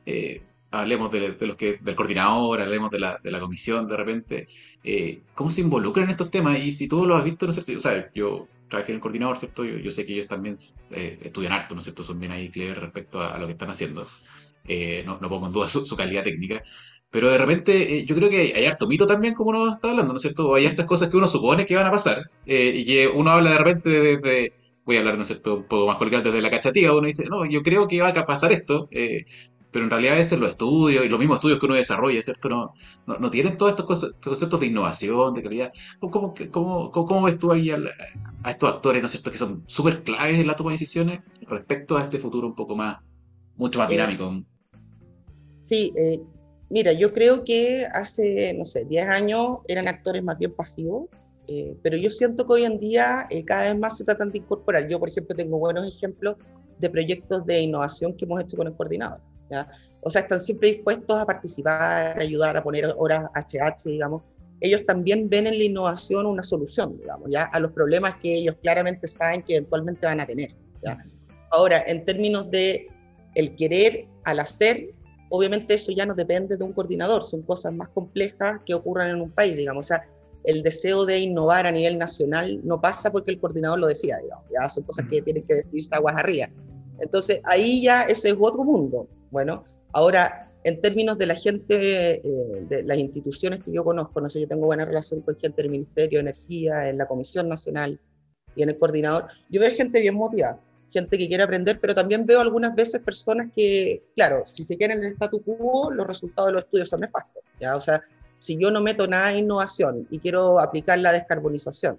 Eh, hablemos de, los que, del coordinador, hablemos de la, de la comisión de repente, eh, ¿cómo se involucran en estos temas? Y si tú lo has visto, ¿no es cierto? O sea, yo trabajé en el coordinador, ¿cierto? Yo, yo sé que ellos también estudian harto, ¿no es cierto? Son bien ahí clever respecto a, lo que están haciendo. no, no, pongo en duda su, su calidad técnica. Pero de repente, eh, yo creo que hay, harto mito también, como uno está hablando, ¿no es cierto? Hay hartas cosas que uno supone que van a pasar eh, y que uno habla de repente desde, voy a hablar, ¿no es cierto?, un poco más colgado desde la cachativa, uno dice, no, yo creo que va a pasar esto, eh, pero en realidad a veces los estudios y los mismos estudios que uno desarrolla, ¿cierto? No, no, tienen todos estos conceptos de innovación, de calidad. ¿Cómo, cómo, cómo, ves tú ahí a, a, estos actores, ¿no es cierto?, que son súper claves en la toma de decisiones respecto a este futuro un poco más, mucho más dinámico. Sí, eh, Mira, yo creo que hace, no sé, 10 años eran actores más bien pasivos, eh, pero yo siento que hoy en día eh, cada vez más se tratan de incorporar. Yo, por ejemplo, tengo buenos ejemplos de proyectos de innovación que hemos hecho con el coordinador. ¿Ya? O sea, están siempre dispuestos a participar, a ayudar, a poner horas HH, digamos. Ellos también ven en la innovación una solución, digamos, ¿ya? a los problemas que ellos claramente saben que eventualmente van a tener. ¿ya? Ahora, en términos de el querer al hacer, obviamente eso ya no depende de un coordinador, son cosas más complejas que ocurran en un país, digamos. O sea, el deseo de innovar a nivel nacional no pasa porque el coordinador lo decía, digamos. Ya son cosas que tienen que decidirse aguas arriba. Entonces, ahí ya ese es otro mundo. Bueno, ahora, en términos de la gente, eh, de las instituciones que yo conozco, no sé, yo tengo buena relación con gente del Ministerio de Energía, en la Comisión Nacional y en el coordinador, yo veo gente bien motivada gente que quiere aprender, pero también veo algunas veces personas que, claro, si se quieren en el statu quo, los resultados de los estudios son nefastos. ¿ya? O sea, si yo no meto nada de innovación y quiero aplicar la descarbonización,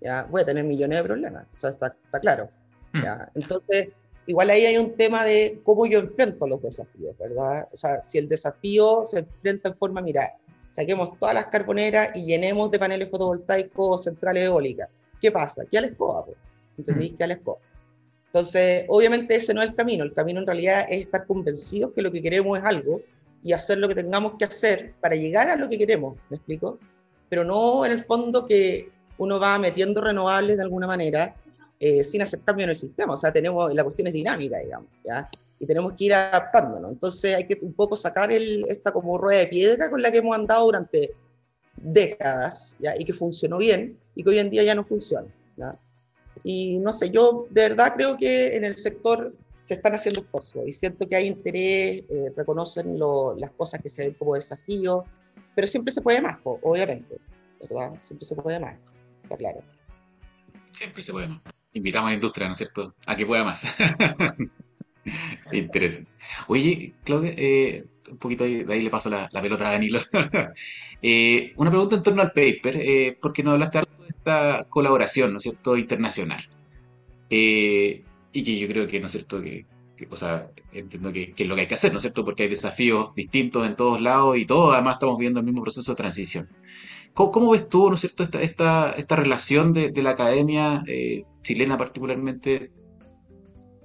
¿ya? voy a tener millones de problemas. O sea, está, está claro. ¿ya? Entonces, igual ahí hay un tema de cómo yo enfrento los desafíos, ¿verdad? O sea, si el desafío se enfrenta en forma, mira, saquemos todas las carboneras y llenemos de paneles fotovoltaicos centrales eólicas. ¿Qué pasa? ¿Qué a la escoba? ¿Entendí? Hmm. ¿Qué a la escoba? Entonces, obviamente ese no es el camino, el camino en realidad es estar convencidos que lo que queremos es algo y hacer lo que tengamos que hacer para llegar a lo que queremos, ¿me explico? Pero no en el fondo que uno va metiendo renovables de alguna manera eh, sin hacer cambio en el sistema, o sea, tenemos, la cuestión es dinámica, digamos, ¿ya? Y tenemos que ir adaptándonos, entonces hay que un poco sacar el, esta como rueda de piedra con la que hemos andado durante décadas, ¿ya? Y que funcionó bien y que hoy en día ya no funciona, ¿ya? Y no sé, yo de verdad creo que en el sector se están haciendo esfuerzos y siento que hay interés, eh, reconocen las cosas que se ven como desafíos, pero siempre se puede más, obviamente, ¿verdad? Siempre se puede más, está claro. Siempre se puede más. Invitamos a la industria, ¿no es cierto?, a que pueda más. <laughs> Interesante. Oye, Claudia, eh, un poquito de ahí le paso la, pelota a Danilo. <laughs> Eh, una pregunta en torno al paper, eh, porque nos hablaste esta colaboración, ¿no es cierto?, internacional. Eh, y que yo creo que, ¿no es cierto?, que, o sea, entiendo que, es lo que hay que hacer, ¿no es cierto?, porque hay desafíos distintos en todos lados y todos además estamos viendo el mismo proceso de transición. ¿Cómo, ves tú, ¿no es cierto?, esta, esta, esta relación de, la academia eh, chilena particularmente,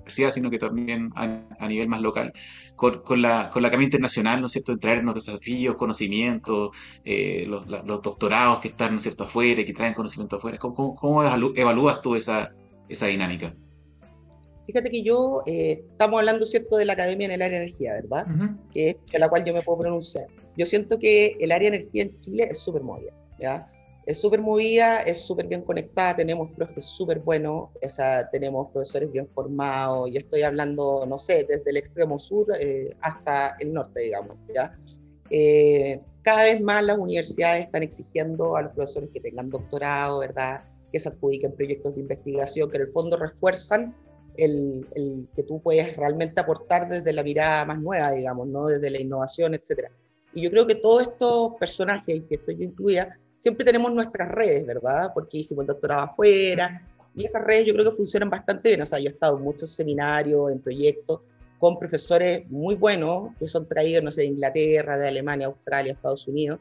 sino que también a nivel más local, con, la, con la camina internacional, ¿no es cierto?, de traernos desafíos, conocimientos, eh, los, doctorados que están, ¿no es cierto?, afuera y que traen conocimiento afuera. ¿Cómo, cómo, evalúas tú esa, esa dinámica? Fíjate que yo, eh, estamos hablando, ¿cierto?, de la academia en el área de energía, ¿verdad? Que es la cual yo me puedo pronunciar. Yo siento que el área de energía en Chile es súper móvil, ¿ya? es súper movida, es súper bien conectada, tenemos profes súper buenos, o sea, tenemos profesores bien formados, y estoy hablando, no sé, desde el extremo sur eh, hasta el norte, digamos, ¿ya? Eh, cada vez más las universidades están exigiendo a los profesores que tengan doctorado, ¿verdad? Que se adjudiquen proyectos de investigación, que en el fondo refuerzan el, el, que tú puedes realmente aportar desde la mirada más nueva, digamos, ¿no? Desde la innovación, etcétera. Y yo creo que todos estos personajes, que estoy yo incluida, siempre tenemos nuestras redes, ¿verdad? Porque hicimos el doctorado afuera, y esas redes yo creo que funcionan bastante bien. O sea, yo he estado en muchos seminarios, en proyectos, con profesores muy buenos que son traídos, no sé, de Inglaterra, de Alemania, Australia, Estados Unidos,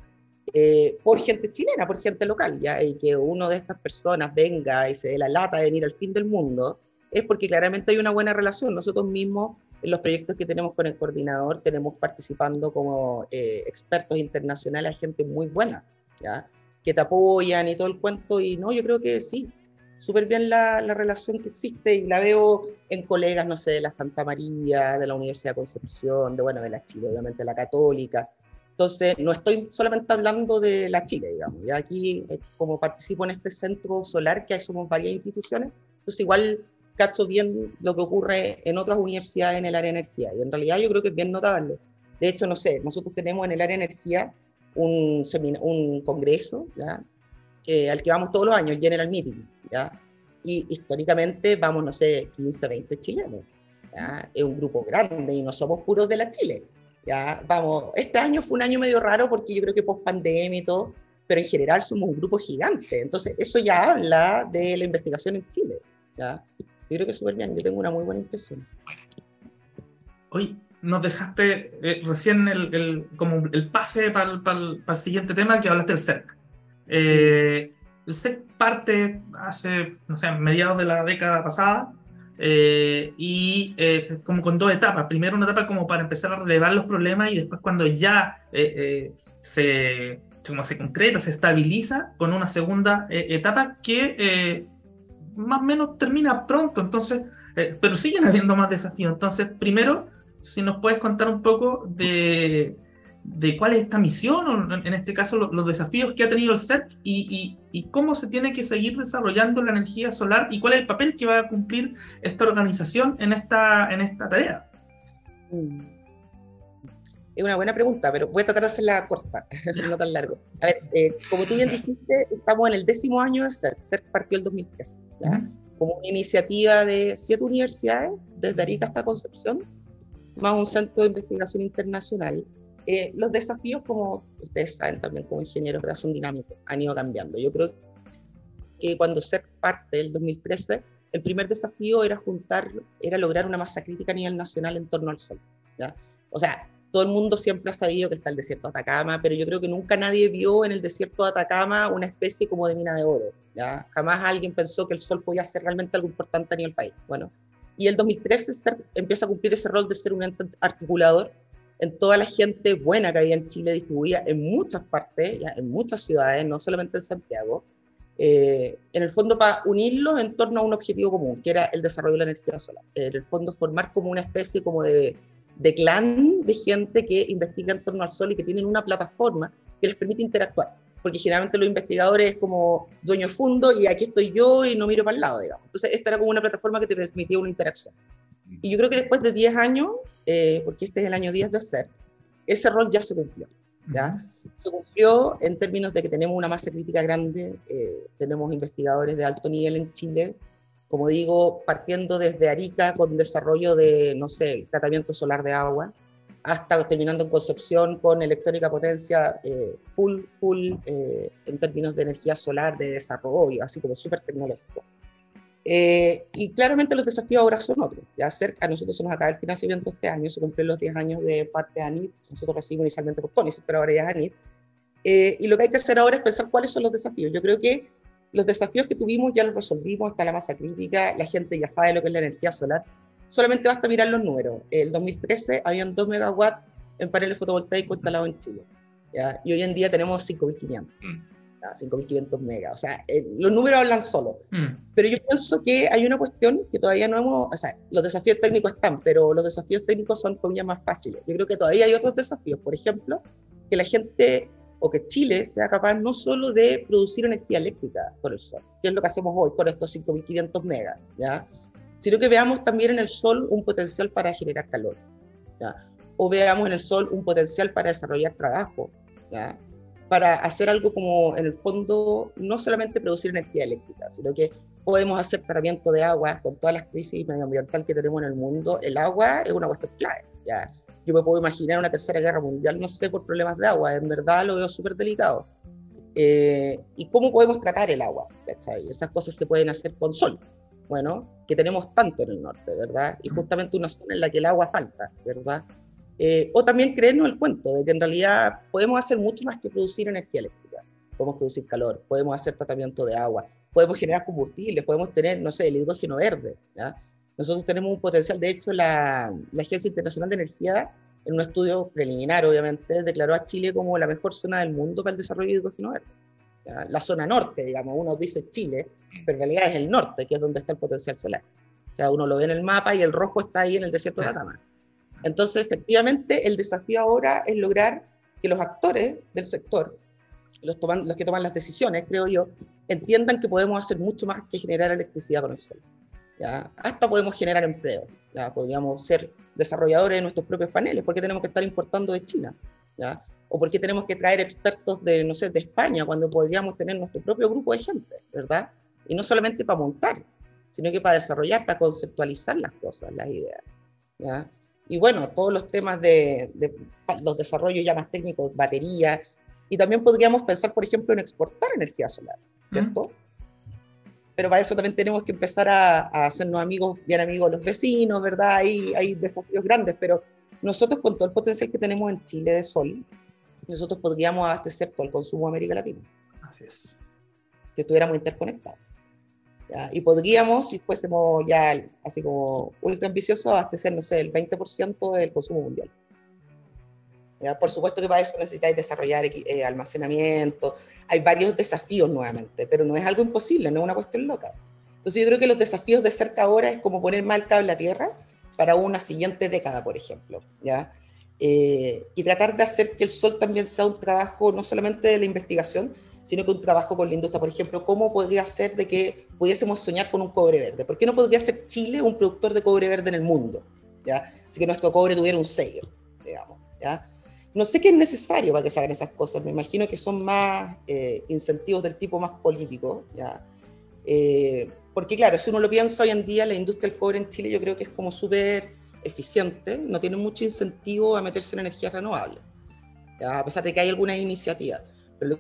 eh, por gente chilena, por gente local, ¿ya? Y que uno de estas personas venga y se dé la lata de venir al fin del mundo, es porque claramente hay una buena relación. Nosotros mismos, en los proyectos que tenemos con el coordinador, tenemos participando como eh, expertos internacionales gente muy buena, ¿ya? Que te apoyan y todo el cuento, y no, yo creo que sí, súper bien la, la, relación que existe y la veo en colegas, no sé, de la Santa María, de la Universidad de Concepción, de, bueno, de la Chile, obviamente la Católica, entonces, no estoy solamente hablando de la Chile, digamos. Y aquí, eh, como participo en este centro solar, que somos varias instituciones, entonces igual cacho bien lo que ocurre en otras universidades en el área de energía. Y en realidad yo creo que es bien notable. De hecho, no sé, nosotros tenemos en el área de energía un, un congreso, ¿ya? al que vamos todos los años, el General Meeting, ¿ya? Y históricamente vamos, no sé, 15, 20 chilenos. ¿ya? Es un grupo grande y no somos puros de la Chile. Ya, vamos, este año fue un año medio raro porque yo creo que post pandemia y todo, pero en general somos un grupo gigante. Entonces, eso ya habla de la investigación en Chile. ¿ya? Yo creo que súper bien, yo tengo una muy buena impresión. Hoy nos dejaste eh, recién el, el, como el pase para el, para, el, siguiente tema que hablaste del CERC. Eh, el CERC parte hace, no sé, mediados de la década pasada eh, y eh, como con dos etapas. Primero una etapa como para empezar a relevar los problemas y después cuando ya eh, se, como se concreta, se estabiliza, con una segunda etapa que más o menos termina pronto, entonces, pero siguen habiendo más desafíos. Entonces, primero, si nos puedes contar un poco de de cuál es esta misión, o en este caso los, desafíos que ha tenido el SET y, y, cómo se tiene que seguir desarrollando la energía solar y cuál es el papel que va a cumplir esta organización en esta, en esta tarea. Mm. Es una buena pregunta, pero voy a tratar de hacerla corta, <laughs> no tan largo. A ver, eh, como tú bien dijiste, estamos en el décimo año de CERT. CERT partió el 2003, como una iniciativa de siete universidades, desde Arica hasta Concepción, más un centro de investigación internacional eh, los desafíos, como ustedes saben también como ingenieros, son dinámicos, han ido cambiando. Yo creo que cuando ser parte del 2013, el primer desafío era juntar, era lograr una masa crítica a nivel nacional en torno al Sol. ¿ya? O sea, todo el mundo siempre ha sabido que está el desierto de Atacama, pero yo creo que nunca nadie vio en el desierto de Atacama una especie como de mina de oro. ¿ya? Jamás alguien pensó que el Sol podía ser realmente algo importante a nivel país. Bueno, y el 2013 empieza a cumplir ese rol de ser un ente articulador en toda la gente buena que había en Chile distribuida en muchas partes, ya, en muchas ciudades, no solamente en Santiago, eh, en el fondo para unirlos en torno a un objetivo común, que era el desarrollo de la energía solar. En el fondo formar como una especie como de, de clan de gente que investiga en torno al sol y que tienen una plataforma que les permite interactuar. Porque generalmente los investigadores es como dueño fondo y aquí estoy yo y no miro para el lado, digamos. Entonces esta era como una plataforma que te permitía una interacción. Y yo creo que después de 10 años, eh, porque este es el año 10 de CERT, ese rol ya se cumplió. ¿ya? Se cumplió en términos de que tenemos una masa crítica grande, eh, tenemos investigadores de alto nivel en Chile, como digo, partiendo desde Arica con desarrollo de, no sé, tratamiento solar de agua, hasta terminando en Concepción con electrónica potencia eh, full, full en términos de energía solar, de desarrollo, así como súper tecnológico. Eh, y claramente los desafíos ahora son otros. Ya cerca, nosotros se nos acaba el financiamiento este año, se cumplen los 10 años de parte de ANIT, nosotros recibimos inicialmente por Tony, pero ahora ya es ANIT. Eh, y lo que hay que hacer ahora es pensar cuáles son los desafíos. Yo creo que los desafíos que tuvimos ya los resolvimos, está la masa crítica, la gente ya sabe lo que es la energía solar. Solamente basta mirar los números. El 2013 habían 2 megawatts en paneles fotovoltaicos instalados en Chile. ¿ya? Y hoy en día tenemos 5.500. 5.500 megas. O sea, eh, los números hablan solo. Mm. Pero yo pienso que hay una cuestión que todavía no hemos, o sea, los desafíos técnicos están, pero los desafíos técnicos son todavía más fáciles. Yo creo que todavía hay otros desafíos. Por ejemplo, que la gente o que Chile sea capaz no solo de producir energía eléctrica por el sol, que es lo que hacemos hoy con estos 5.500 megas, ¿ya? Sino que veamos también en el sol un potencial para generar calor, ¿ya? o veamos en el sol un potencial para desarrollar trabajo, ¿ya? para hacer algo como, en el fondo, no solamente producir energía eléctrica, sino que podemos hacer tratamiento de agua con todas las crisis medioambientales que tenemos en el mundo. El agua es una cuestión clave. ¿ya? Yo me puedo imaginar una tercera guerra mundial, no sé, por problemas de agua. En verdad lo veo súper delicado. Eh, ¿Y cómo podemos tratar el agua? ¿cachai? Esas cosas se pueden hacer con sol. Bueno, que tenemos tanto en el norte, ¿verdad? Y justamente una zona en la que el agua falta, ¿verdad? Eh, o también creernos el cuento de que en realidad podemos hacer mucho más que producir energía eléctrica. Podemos producir calor, podemos hacer tratamiento de agua, podemos generar combustible, podemos tener, no sé, el hidrógeno verde. ¿ya? Nosotros tenemos un potencial, de hecho, la, la Agencia Internacional de Energía, en un estudio preliminar, obviamente, declaró a Chile como la mejor zona del mundo para el desarrollo de hidrógeno verde. La zona norte, digamos, uno dice Chile, pero en realidad es el norte, que es donde está el potencial solar. O sea, uno lo ve en el mapa y el rojo está ahí en el desierto de Atacama. Entonces, efectivamente, el desafío ahora es lograr que los actores del sector, los, los que toman las decisiones, creo yo, entiendan que podemos hacer mucho más que generar electricidad con el sol. ¿ya? Hasta podemos generar empleo. ¿ya? Podríamos ser desarrolladores de nuestros propios paneles. ¿Por qué tenemos que estar importando de China? ¿ya? ¿O por qué tenemos que traer expertos de, no sé, de España cuando podríamos tener nuestro propio grupo de gente, ¿verdad? Y no solamente para montar, sino que para desarrollar, para conceptualizar las cosas, las ideas. ¿ya? Y bueno, todos los temas de, los desarrollos ya más técnicos, batería, y también podríamos pensar, por ejemplo, en exportar energía solar, ¿cierto? Pero para eso también tenemos que empezar a, hacernos amigos, bien amigos los vecinos, ¿verdad? Hay desafíos grandes, pero nosotros con todo el potencial que tenemos en Chile de sol, nosotros podríamos abastecer todo el consumo de América Latina. Así es. Si estuviéramos interconectados. Y podríamos, si fuésemos ya así como ultra ambiciosos, abastecer, no sé, el 20% del consumo mundial. ¿Ya? Por supuesto que para eso necesitáis desarrollar eh, almacenamiento. Hay varios desafíos nuevamente, pero no es algo imposible, no es una cuestión loca. Entonces yo creo que los desafíos de cerca ahora es como poner mal cable a tierra para una siguiente década, por ejemplo. ¿ya? Eh, y tratar de hacer que el sol también sea un trabajo no solamente de la investigación, sino que un trabajo con la industria. Por ejemplo, ¿cómo podría ser de que pudiésemos soñar con un cobre verde? ¿Por qué no podría ser Chile un productor de cobre verde en el mundo? ¿ya? Así que nuestro cobre tuviera un sello, digamos. ¿ya? No sé qué es necesario para que se hagan esas cosas. Me imagino que son más eh, incentivos del tipo más político. ¿ya? Eh, porque claro, si uno lo piensa hoy en día, la industria del cobre en Chile yo creo que es como súper eficiente, no tiene mucho incentivo a meterse en energías renovables, ¿ya? a pesar de que hay algunas iniciativas. Pero lo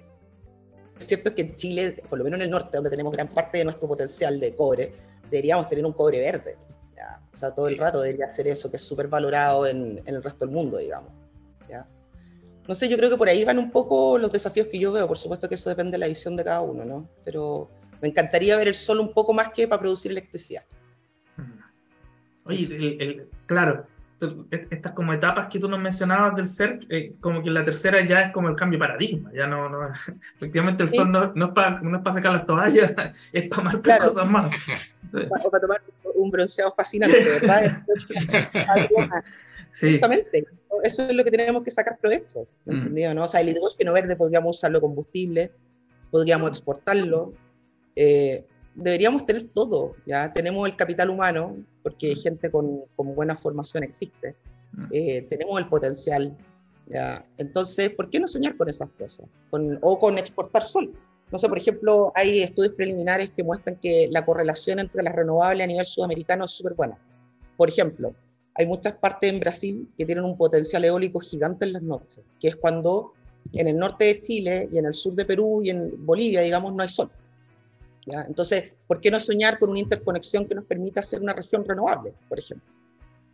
cierto es que en Chile, por lo menos en el norte, donde tenemos gran parte de nuestro potencial de cobre, deberíamos tener un cobre verde. ¿ya? O sea, todo el rato debería ser eso, que es súper valorado en, en, el resto del mundo, digamos. ¿ya? No sé, yo creo que por ahí van un poco los desafíos que yo veo. Por supuesto que eso depende de la visión de cada uno, ¿no? Pero me encantaría ver el sol un poco más que para producir electricidad. Oye, el, el, claro, estas como etapas que tú nos mencionabas del ser, eh, como que la tercera ya es como el cambio de paradigma, ya no, no <laughs> efectivamente el sol no, no, es para, no es para sacar las toallas, <laughs> es para marcar claro. cosas más. O para tomar un bronceado fascinante, <laughs> ¿verdad? sí. Justamente, eso es lo que tenemos que sacar provecho, ¿entendido? Mm. ¿no? O sea, el hidrógeno verde podríamos usarlo combustible, podríamos exportarlo, eh, deberíamos tener todo, ya tenemos el capital humano, porque gente con, con buena formación existe, mm. eh, tenemos el potencial, ¿ya? entonces, ¿por qué no soñar con esas cosas? Con, o con exportar sol. No sé, por ejemplo, hay estudios preliminares que muestran que la correlación entre las renovables a nivel sudamericano es súper buena. Por ejemplo, hay muchas partes en Brasil que tienen un potencial eólico gigante en las noches, que es cuando en el norte de Chile y en el sur de Perú y en Bolivia, digamos, no hay sol. ¿Ya? Entonces, ¿por qué no soñar con una interconexión que nos permita ser una región renovable, por ejemplo?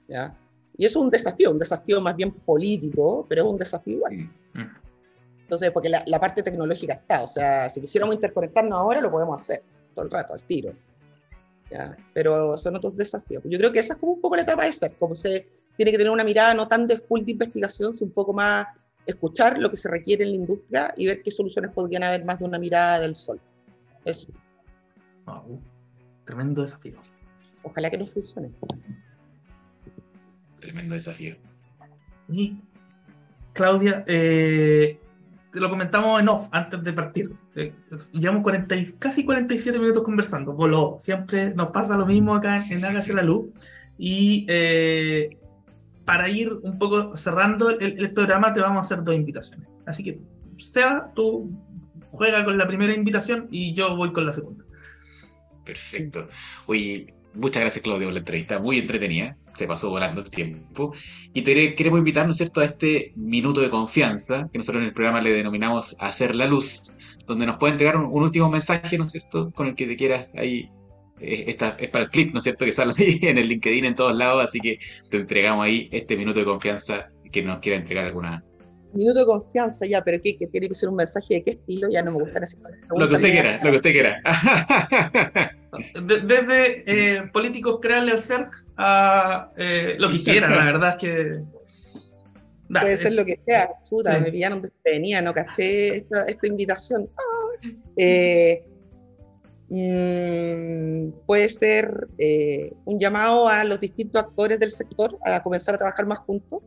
¿ya? Y eso es un desafío, un desafío más bien político, pero es un desafío igual. Mm. Entonces, porque la, la, parte tecnológica está, o sea, si quisiéramos interconectarnos ahora, lo podemos hacer, todo el rato, al tiro. ¿ya? Pero son otros desafíos. Yo creo que esa es como un poco la etapa de ser, como se tiene que tener una mirada no tan de full de investigación, sino un poco más escuchar lo que se requiere en la industria y ver qué soluciones podrían haber más de una mirada del sol. Eso. Wow. Tremendo desafío. Ojalá que no funcione. Tremendo desafío. Y Claudia, eh, te lo comentamos en off antes de partir. Eh, llevamos 40, casi 47 minutos conversando. Voló. Siempre nos pasa lo mismo acá en Hágase la Luz. Y eh, para ir un poco cerrando el, el, programa, te vamos a hacer dos invitaciones. Así que, Seba, tú juega con la primera invitación y yo voy con la segunda. Perfecto. Oye, muchas gracias Claudio por la entrevista, muy entretenida, se pasó volando el tiempo. Y te queremos invitar, ¿no es cierto?, a este minuto de confianza, que nosotros en el programa le denominamos Hacer la Luz, donde nos puede entregar un, último mensaje, ¿no es cierto?, con el que te quieras ahí esta es para el clip, ¿no es cierto? Que sale ahí <laughs> en el LinkedIn en todos lados, así que te entregamos ahí este minuto de confianza que nos quiera entregar alguna. Minuto de confianza, ya, pero ¿qué? ¿Que tiene que ser un mensaje de qué estilo? Ya no me gusta decir. Lo que usted quiera, lo que usted quiera. Desde eh, políticos crearle al CERC a eh, lo que quiera, la verdad es que. Puede ser lo que sea, chuta, me pillaron desprevenida, no caché esta, esta invitación. Ah, eh, Mm, puede ser eh, un llamado a los distintos actores del sector a comenzar a trabajar más juntos.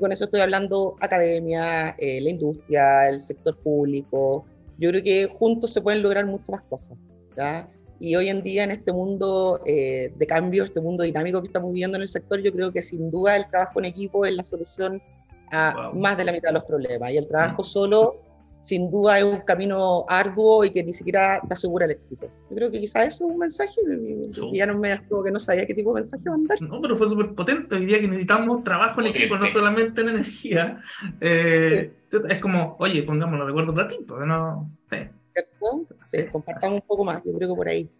Con eso estoy hablando academia, eh, la industria, el sector público. Yo creo que juntos se pueden lograr muchas más cosas. Y hoy en día en este mundo eh, de cambio, este mundo dinámico que estamos viviendo en el sector, yo creo que sin duda el trabajo en equipo es la solución a más de la mitad de los problemas. Y el trabajo solo sin duda es un camino arduo y que ni siquiera te asegura el éxito. Yo creo que quizás eso es un mensaje, y ya no me como que no sabía qué tipo de mensaje mandar. No, pero fue súper potente. Hoy día que necesitamos trabajo en equipo, no solamente en energía. Eh, es como, oye, pongámoslo de acuerdo platito, no sé. Sí, compartamos un poco más, yo creo que por ahí.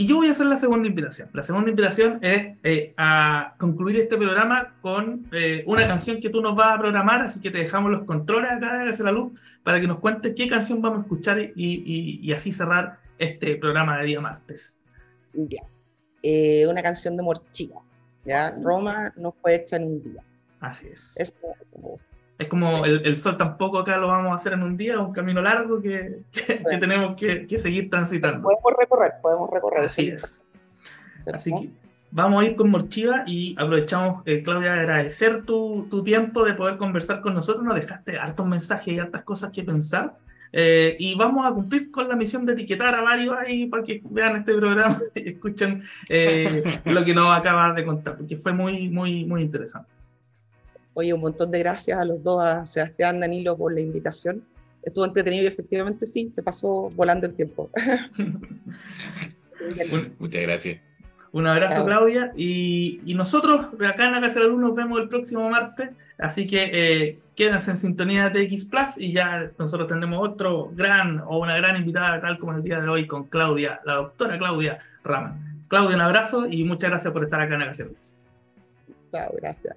Y yo voy a hacer la segunda invitación. La segunda invitación es eh, a concluir este programa con eh, una canción que tú nos vas a programar, así que te dejamos los controles acá de Hacer la Luz para que nos cuentes qué canción vamos a escuchar y, así cerrar este programa de día martes. Ya. Eh, una canción de Morchilla. ¿ya? Roma no fue hecha en un día. Así es. Es como es como el, sol tampoco acá lo vamos a hacer en un día, es un camino largo que, tenemos que, seguir transitando. Podemos recorrer, podemos recorrer. Así es. Así que vamos a ir con Morchiva y aprovechamos, eh, Claudia, de agradecer tu, tiempo de poder conversar con nosotros. Nos dejaste hartos mensajes y hartas cosas que pensar. Eh, y vamos a cumplir con la misión de etiquetar a varios ahí para que vean este programa <laughs> y escuchen eh, lo que nos acabas de contar, porque fue muy, muy, muy interesante. Oye, un montón de gracias a los dos, a Sebastián, Danilo, por la invitación. Estuvo entretenido y efectivamente sí, se pasó volando el tiempo. <laughs> Muchas gracias. Un abrazo, Claudia. Y, nosotros, acá en la Casa de la Luz, nos vemos el próximo martes. Así que eh, quédense en sintonía de TX Plus y ya nosotros tendremos otro gran o una gran invitada, tal como el día de hoy, con Claudia, la doctora Claudia Raman. Claudia, un abrazo y muchas gracias por estar acá en la Casa de la Luz. Chao, gracias.